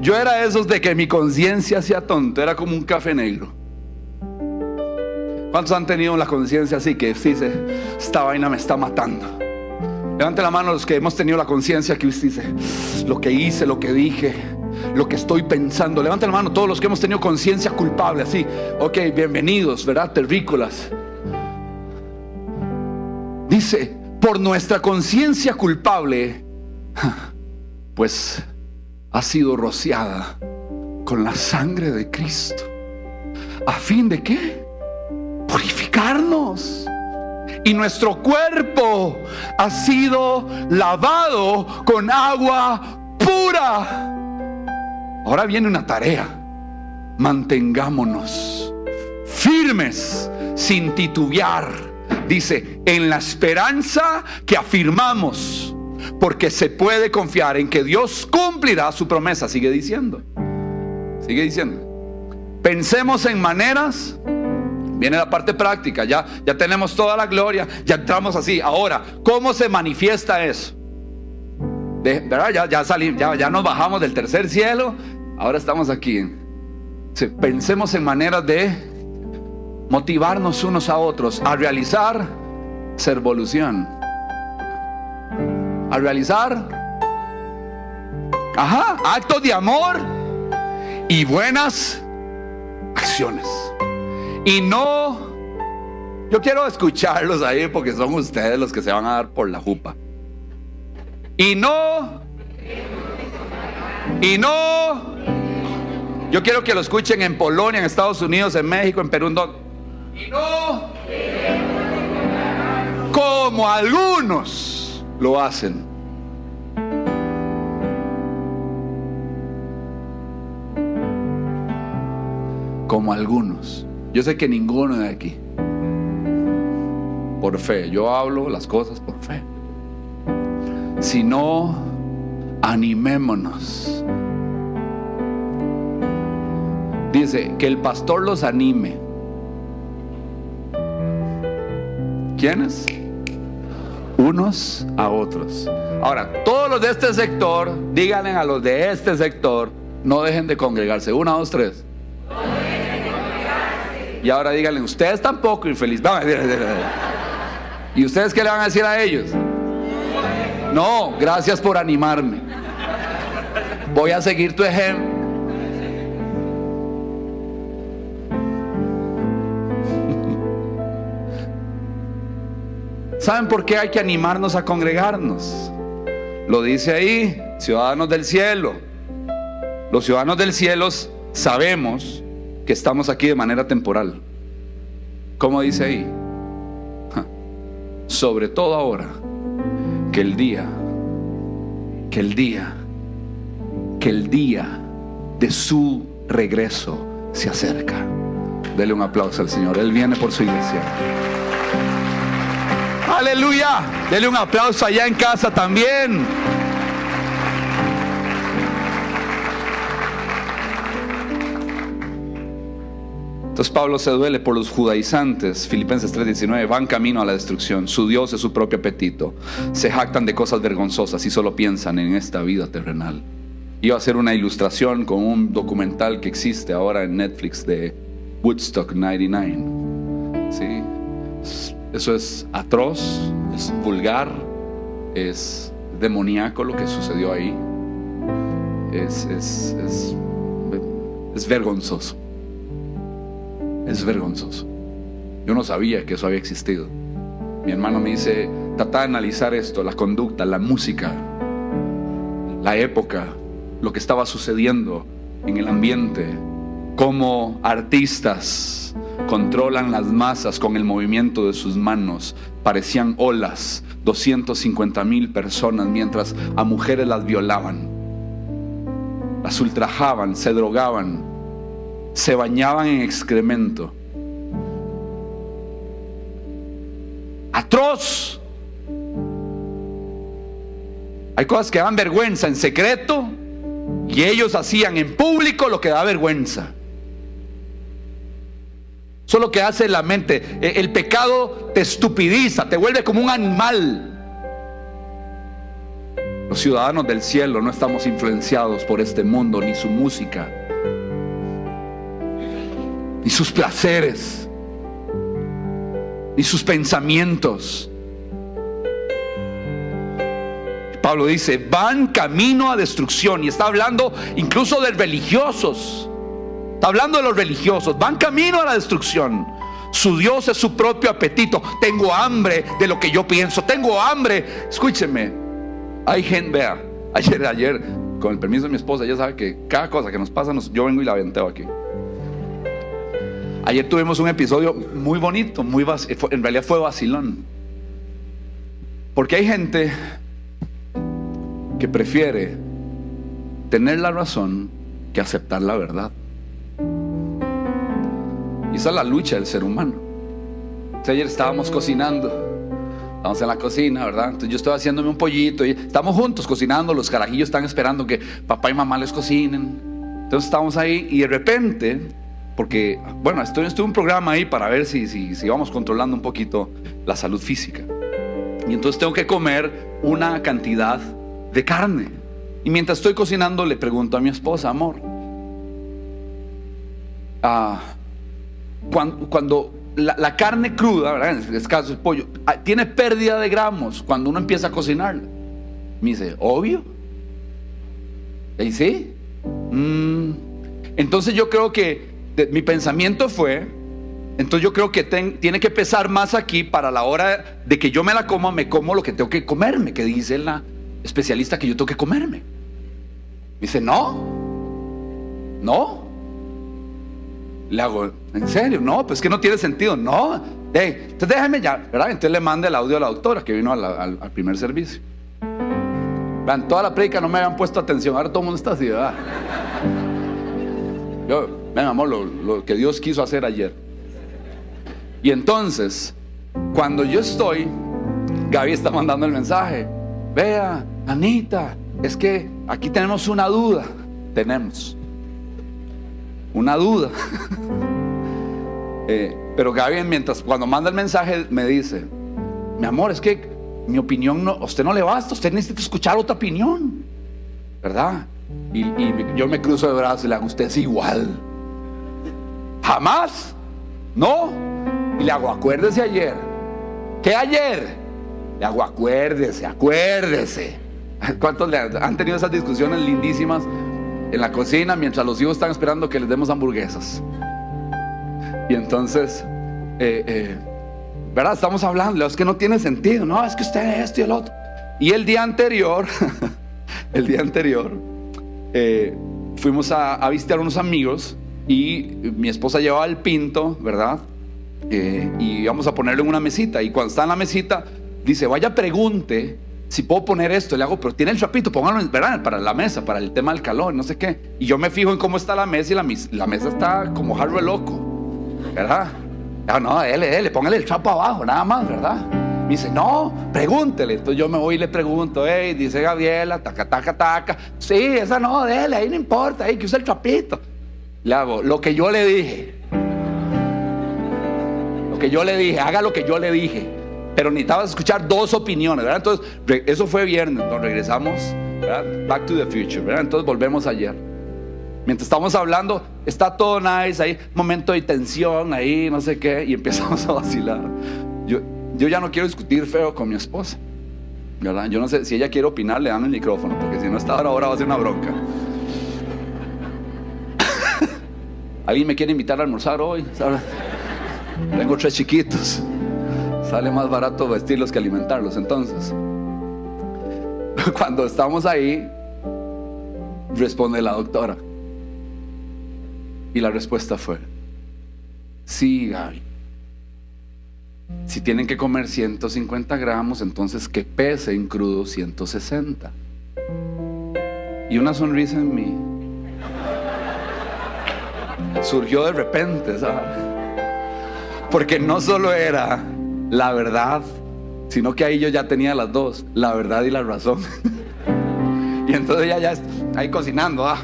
Yo era de esos de que mi conciencia hacía tonto, era como un café negro. ¿Cuántos han tenido la conciencia así que dice, esta vaina me está matando? Levante la mano los que hemos tenido la conciencia que usted dice, lo que hice, lo que dije, lo que estoy pensando. Levanten la mano todos los que hemos tenido conciencia culpable, así. Ok, bienvenidos, ¿verdad? Terrícolas. Dice, por nuestra conciencia culpable, pues ha sido rociada con la sangre de Cristo. ¿A fin de qué? Purificarnos. Y nuestro cuerpo ha sido lavado con agua pura. Ahora viene una tarea. Mantengámonos firmes sin titubear. Dice, en la esperanza que afirmamos, porque se puede confiar en que Dios cumplirá su promesa. Sigue diciendo. Sigue diciendo. Pensemos en maneras Viene la parte práctica, ya, ya tenemos toda la gloria, ya entramos así. Ahora, ¿cómo se manifiesta eso? ¿verdad? Ya, ya, salimos, ya, ya nos bajamos del tercer cielo Ahora estamos aquí. Pensemos en maneras de motivarnos unos a otros a realizar servolución. A realizar, ajá, actos de amor y buenas acciones. Y no, yo quiero escucharlos ahí porque son ustedes los que se van a dar por la jupa. Y no, y no, yo quiero que lo escuchen en Polonia, en Estados Unidos, en México, en Perú. Y no como algunos lo hacen. Como algunos. Yo sé que ninguno de aquí. Por fe. Yo hablo las cosas por fe. Si no, animémonos Dice, que el pastor los anime. ¿Quiénes? Unos a otros. Ahora, todos los de este sector, díganle a los de este sector, no dejen de congregarse. Una, dos, tres. Y ahora díganle, ustedes tampoco infeliz. ¿Y ustedes qué le van a decir a ellos? No, gracias por animarme. Voy a seguir tu ejemplo. ¿Saben por qué hay que animarnos a congregarnos? Lo dice ahí, ciudadanos del cielo. Los ciudadanos del cielo sabemos que estamos aquí de manera temporal. ¿Cómo dice ahí? Sobre todo ahora, que el día, que el día, que el día de su regreso se acerca. Dele un aplauso al Señor. Él viene por su iglesia. Aleluya. Dele un aplauso allá en casa también. Entonces Pablo se duele por los judaizantes. Filipenses 3:19 van camino a la destrucción. Su Dios es su propio apetito. Se jactan de cosas vergonzosas y solo piensan en esta vida terrenal. Iba a hacer una ilustración con un documental que existe ahora en Netflix de Woodstock 99. ¿Sí? Eso es atroz, es vulgar, es demoníaco lo que sucedió ahí. Es, es, es, vergonzoso. Es vergonzoso. Yo no sabía que eso había existido. Mi hermano me dice, trata de analizar esto, la conducta, la música, la época, lo que estaba sucediendo en el ambiente, cómo artistas controlan las masas con el movimiento de sus manos. Parecían olas, 250 mil personas, mientras a mujeres las violaban, las ultrajaban, se drogaban, se bañaban en excremento. Atroz. Hay cosas que dan vergüenza en secreto y ellos hacían en público lo que da vergüenza. Eso es lo que hace la mente. E, el pecado te estupidiza, te vuelve como un animal. Los ciudadanos del cielo no estamos influenciados por este mundo ni su música ni sus placeres, ni sus pensamientos. Pablo dice, van camino a destrucción y está hablando incluso de religiosos. Está hablando de los religiosos, van camino a la destrucción. Su Dios es su propio apetito. Tengo hambre de lo que yo pienso. Tengo hambre. Escúcheme. Hay gente, vea, ayer, ayer, con el permiso de mi esposa, ella sabe que cada cosa que nos pasa, yo vengo y la venteo aquí. Ayer tuvimos un episodio muy bonito, muy en realidad fue vacilón. Porque hay gente que prefiere tener la razón que aceptar la verdad. Y esa es la lucha del ser humano. ayer estábamos cocinando, estamos en la cocina, ¿verdad? Entonces yo estoy haciéndome un pollito y estamos juntos cocinando, los carajillos están esperando que papá y mamá les cocinen. Entonces estamos ahí y de repente porque, bueno, estoy, en un programa ahí para ver si, si, si vamos controlando un poquito la salud física. Y entonces tengo que comer una cantidad de carne. Y mientras estoy cocinando le pregunto a mi esposa, amor, ah, cuando, la, carne cruda, ¿verdad? en este caso el pollo, ah, tiene pérdida de gramos cuando uno empieza a cocinar. Me dice, obvio. ¿Y sí? Mm. Entonces yo creo que mi pensamiento fue, entonces yo creo que tiene que pesar más aquí para la hora de que yo me la coma, me como lo que tengo que comerme, que dice la especialista que yo tengo que comerme. dice, no, no. Le hago, ¿en serio? No, pues que no tiene sentido. No, entonces déjeme ya, ¿verdad? Entonces le manda el audio a la doctora que vino al, primer servicio. Vean, toda la predica no me habían puesto atención, ahora todo el mundo está así, ¿verdad? Yo, Ven, amor, lo, que Dios quiso hacer ayer. Y entonces, cuando yo estoy, Gaby está mandando el mensaje. Vea, Anita, es que aquí tenemos una duda. Tenemos una duda. Eh, pero Gaby, mientras cuando manda el mensaje, me dice: Mi amor, es que mi opinión no, usted no le basta, usted necesita escuchar otra opinión, ¿verdad? Y, yo me cruzo de brazos y le hago: Usted es igual. Jamás. No. Y le hago, acuérdese ayer. ¿Qué ayer? Le hago, acuérdese, acuérdese. ¿Cuántos le han tenido esas discusiones lindísimas en la cocina mientras los hijos están esperando que les demos hamburguesas? Y entonces, eh, eh, ¿verdad? Estamos hablando, es que no tiene sentido, no, es que usted esto y el otro. Y el día anterior, el día anterior, eh, fuimos a, a visitar unos amigos y mi esposa llevaba el pinto, ¿verdad? Eh, y vamos a ponerlo en una mesita. Y cuando está en la mesita, dice, vaya pregunte si puedo poner esto, le hago, pero tiene el trapito, póngalo, ¿verdad? Para la mesa, para el tema del calor, no sé qué. Y yo me fijo en cómo está la mesa y la, mesa está como jarro loco, ¿verdad? No, no, dele, dele, póngale el trapo abajo, nada más, ¿verdad? Me dice, no, pregúntele. Entonces yo me voy y le pregunto, hey, dice Gabriela, taca, taca, taca. Sí, esa no, dele, ahí no importa, ahí que use el trapito. Le hago lo que yo le dije. Lo que yo le dije, haga lo que yo le dije. Pero necesitabas escuchar dos opiniones, ¿verdad? Entonces, eso fue viernes, nos regresamos, ¿verdad? Back to the future, ¿verdad? Entonces volvemos ayer. Mientras estamos hablando, está todo nice, ahí momento de tensión, ahí no sé qué, y empezamos a vacilar. Yo, yo ya no quiero discutir feo con mi esposa, ¿verdad? Yo no sé si ella quiere opinar, le dan el micrófono, porque si no está ahora, ahora va a ser una bronca. ¿Alguien me quiere invitar a almorzar hoy? Tengo tres chiquitos. Sale más barato vestirlos que alimentarlos. Entonces, cuando estamos ahí, responde la doctora. Y la respuesta fue, sí, Gaby. Si tienen que comer 150 gramos, entonces que pese en crudo 160. Y una sonrisa en mí surgió de repente, ¿sabes? Porque no solo era la verdad, sino que ahí yo ya tenía las dos, la verdad y la razón. y entonces ya, ya ahí cocinando, ¿ah?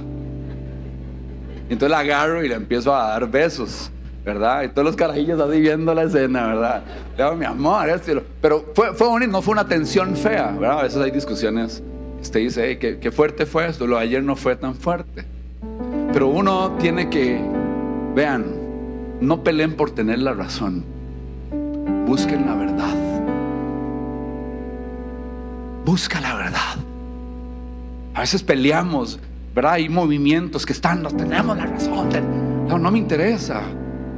entonces la agarro y le empiezo a dar besos, ¿verdad? Y todos los carajillos así viendo la escena, ¿verdad? Le digo, mi amor, pero fue, fue no fue una tensión fea, ¿verdad? A veces hay discusiones. Usted dice, que qué, fuerte fue esto, lo de ayer no fue tan fuerte. Pero uno tiene que, vean, no peleen por tener la razón, busquen la verdad. Busca la verdad. A veces peleamos, ¿verdad? Hay movimientos que están, no tenemos la razón. No, no me interesa.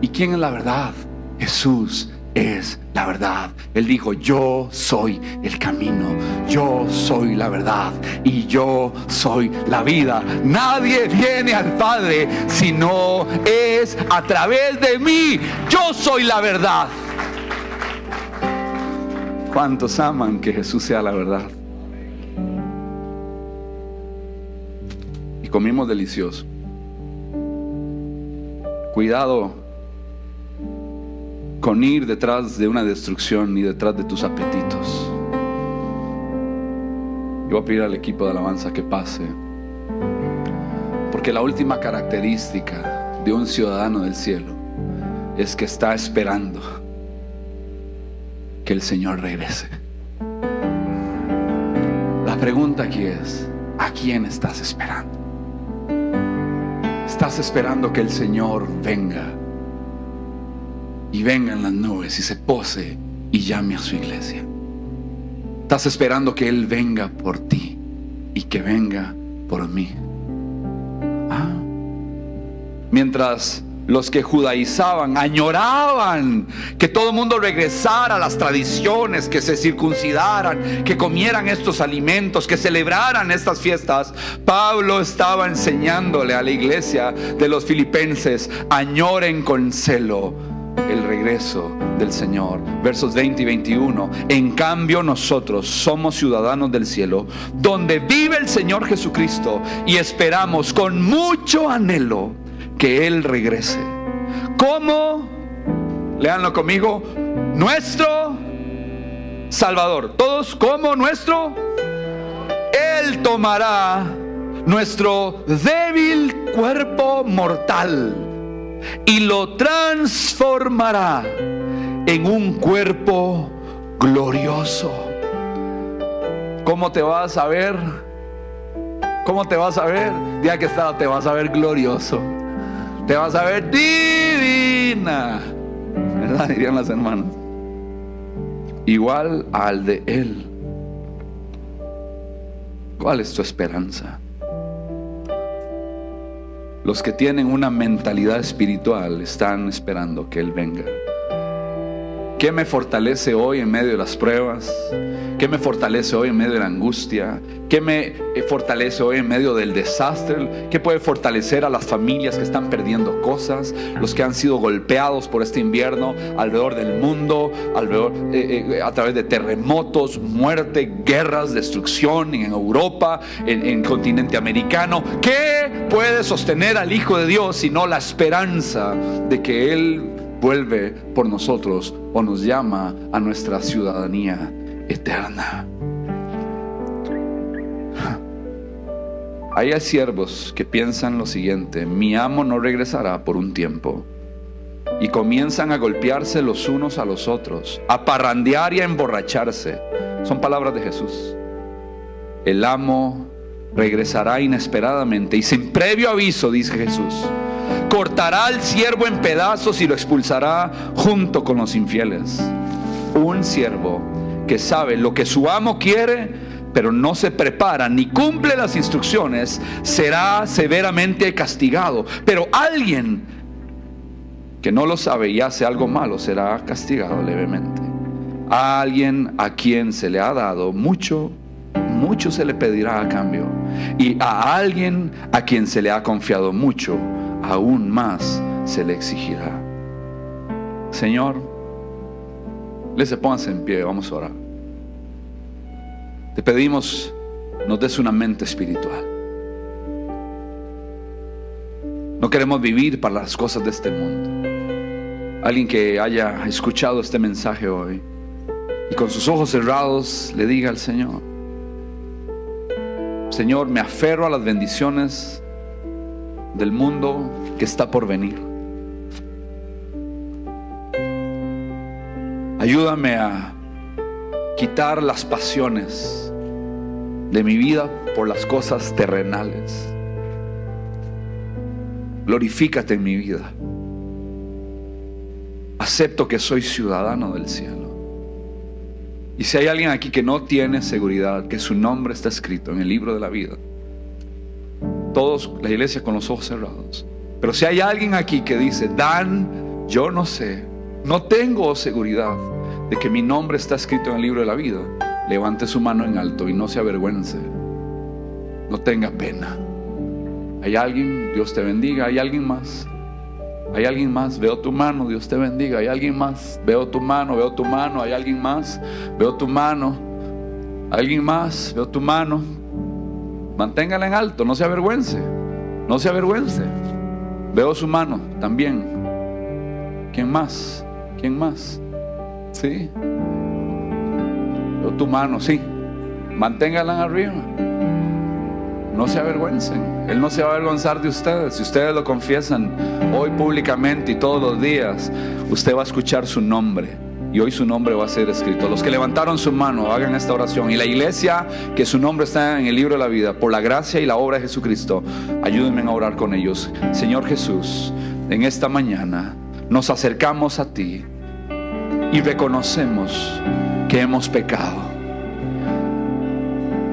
¿Y quién es la verdad? Jesús es la verdad. Él dijo, yo soy el camino, yo soy la verdad y yo soy la vida. Nadie viene al Padre si no es a través de mí. Yo soy la verdad. ¿Cuántos aman que Jesús sea la verdad? comimos delicioso. Cuidado con ir detrás de una destrucción ni detrás de tus apetitos. Yo voy a pedir al equipo de alabanza que pase. Porque la última característica de un ciudadano del cielo es que está esperando que el Señor regrese. La pregunta aquí es, ¿a quién estás esperando? Estás esperando que el Señor venga y venga en las nubes y se pose y llame a su iglesia. Estás esperando que Él venga por ti y que venga por mí. Ah. Mientras los que judaizaban añoraban que todo el mundo regresara a las tradiciones, que se circuncidaran, que comieran estos alimentos, que celebraran estas fiestas. Pablo estaba enseñándole a la iglesia de los filipenses, añoren con celo el regreso del Señor. Versos 20 y 21. En cambio nosotros somos ciudadanos del cielo, donde vive el Señor Jesucristo y esperamos con mucho anhelo que Él regrese. ¿Cómo? Leanlo conmigo. Nuestro Salvador. Todos como nuestro. Él tomará nuestro débil cuerpo mortal y lo transformará en un cuerpo glorioso. ¿Cómo te vas a ver? ¿Cómo te vas a ver? Día que está, te vas a ver glorioso te vas a ver divina. ¿Verdad? Dirían las hermanas. Igual al de Él. ¿Cuál es tu esperanza? Los que tienen una mentalidad espiritual están esperando que Él venga. ¿Qué me fortalece hoy en medio de las pruebas? ¿Qué me fortalece hoy en medio de la angustia? ¿Qué me eh, fortalece hoy en medio del desastre? ¿Qué puede fortalecer a las familias que están perdiendo cosas? Los que han sido golpeados por este invierno alrededor del mundo, eh, eh, a través de terremotos, muerte, guerras, destrucción en Europa, en el continente americano. ¿Qué puede sostener al Hijo de Dios sino la esperanza de que Él vuelve por nosotros o nos llama a nuestra ciudadanía eterna. Hay siervos que piensan lo siguiente, mi amo no regresará por un tiempo. Y comienzan a golpearse los unos a los otros, a parrandear y a emborracharse. Son palabras de Jesús. El amo regresará inesperadamente y sin previo aviso, dice Jesús cortará al siervo en pedazos y lo expulsará junto con los infieles. Un siervo que sabe lo que su amo quiere, pero no se prepara ni cumple las instrucciones, será severamente castigado. Pero alguien que no lo sabe y hace algo malo será castigado levemente. A alguien a quien se le ha dado mucho, mucho se le pedirá a cambio. Y a alguien a quien se le ha confiado mucho, aún más se le exigirá. Señor, les pónganse en pie, vamos a orar. Te pedimos, nos des una mente espiritual. No queremos vivir para las cosas de este mundo. Alguien que haya escuchado este mensaje hoy y con sus ojos cerrados le diga al Señor, Señor, me aferro a las bendiciones del mundo que está por venir. Ayúdame a quitar las pasiones de mi vida por las cosas terrenales. Glorifícate en mi vida. Acepto que soy ciudadano del cielo. Y si hay alguien aquí que no tiene seguridad, que su nombre está escrito en el libro de la vida, todos, la iglesia con los ojos cerrados. Pero si hay alguien aquí que dice, Dan, yo no sé, no tengo seguridad de que mi nombre está escrito en el libro de la vida, levante su mano en alto y no se avergüence. No tenga pena. ¿Hay alguien? Dios te bendiga. ¿Hay alguien más? ¿Hay alguien más? Veo tu mano, Dios te bendiga. ¿Hay alguien más? Veo tu mano, veo tu mano. ¿Hay alguien más? Veo tu mano. ¿Alguien más? Veo tu mano. Manténgala en alto, no se avergüence. No se avergüence. Veo su mano también. ¿Quién más? ¿Quién más? Sí. Veo tu mano, sí. Manténgala arriba. No se avergüencen. Él no se va a avergonzar de ustedes. Si ustedes lo confiesan hoy públicamente y todos los días, usted va a escuchar su nombre y hoy su nombre va a ser escrito. Los que levantaron su mano, hagan esta oración. Y la iglesia, que su nombre está en el libro de la vida, por la gracia y la obra de Jesucristo, ayúdenme a orar con ellos. Señor Jesús, en esta mañana nos acercamos a ti y reconocemos que hemos pecado.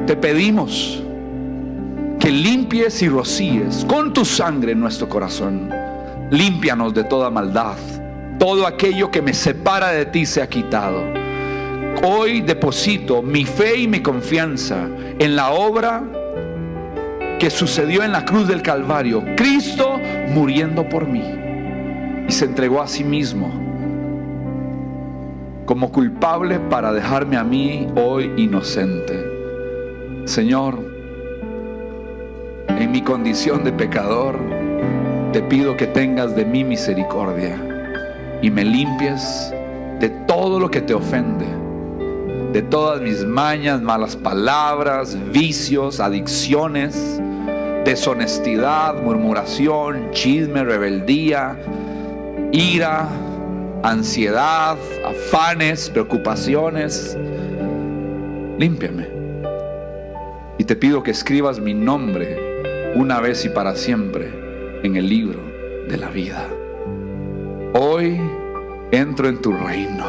Te pedimos que limpies y rocíes con tu sangre nuestro corazón. Límpianos de toda maldad todo aquello que me separa de ti se ha quitado. Hoy deposito mi fe y mi confianza en la obra que sucedió en la cruz del Calvario. Cristo muriendo por mí. Y se entregó a sí mismo como culpable para dejarme a mí hoy inocente. Señor, en mi condición de pecador, te pido que tengas de mí misericordia y me limpies de todo lo que te ofende, de todas mis mañas, malas palabras, vicios, adicciones, deshonestidad, murmuración, chisme, rebeldía, ira, ansiedad, afanes, preocupaciones. Límpiame. Y te pido que escribas mi nombre una vez y para siempre en el libro de la vida. Hoy entro en tu reino.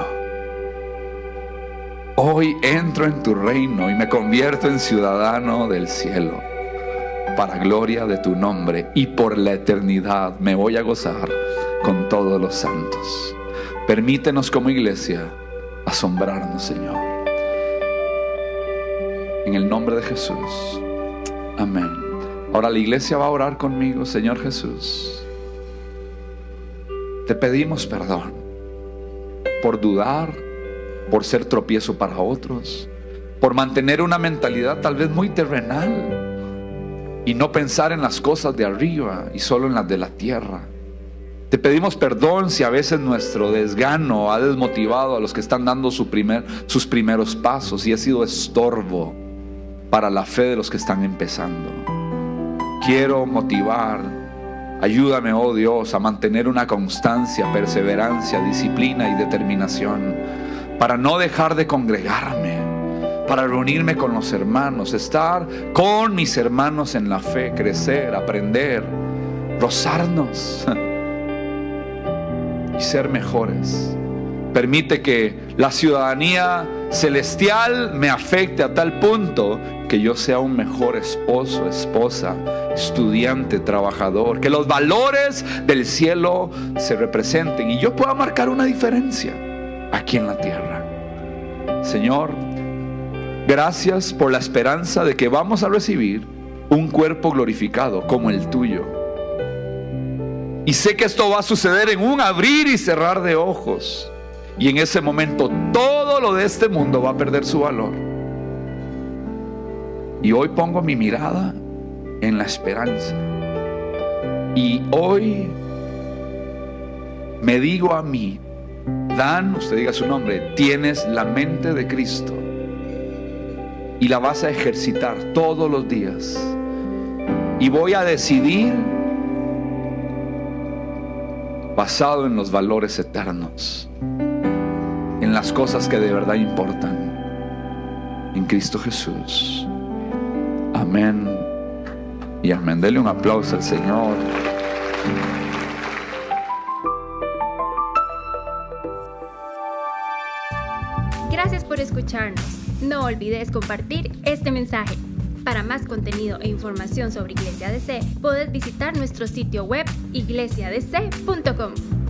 Hoy entro en tu reino y me convierto en ciudadano del cielo. Para gloria de tu nombre y por la eternidad me voy a gozar con todos los santos. Permítenos como iglesia asombrarnos, Señor. En el nombre de Jesús. Amén. Ahora la iglesia va a orar conmigo, Señor Jesús. Te pedimos perdón por dudar, por ser tropiezo para otros, por mantener una mentalidad tal vez muy terrenal y no pensar en las cosas de arriba y solo en las de la tierra. Te pedimos perdón si a veces nuestro desgano ha desmotivado a los que están dando sus primeros pasos y ha sido estorbo para la fe de los que están empezando. Quiero motivar, ayúdame, oh Dios, a mantener una constancia, perseverancia, disciplina y determinación para no dejar de congregarme, para reunirme con los hermanos, estar con mis hermanos en la fe, crecer, aprender, rozarnos y ser mejores. Permite que la ciudadanía celestial me afecte a tal punto que yo sea un mejor esposo, esposa, estudiante, trabajador, que los valores del cielo se representen y yo pueda marcar una diferencia aquí en la tierra. Señor, gracias por la esperanza de que vamos a recibir un cuerpo glorificado como el tuyo. Y sé que esto va a suceder en un abrir y cerrar de ojos. Y en ese momento todo lo de este mundo va a perder su valor. Y hoy pongo mi mirada en la esperanza. Y hoy me digo a mí, Dan, usted diga su nombre, tienes la mente de Cristo y la vas a ejercitar todos los días. Y voy a decidir basado en los valores eternos en las cosas que de verdad importan. En Cristo Jesús. Amén. Y amén. Dele un aplauso al Señor. Gracias por escucharnos. No olvides compartir este mensaje. Para más contenido e información sobre Iglesia DC, puedes visitar nuestro sitio web iglesiadc.com.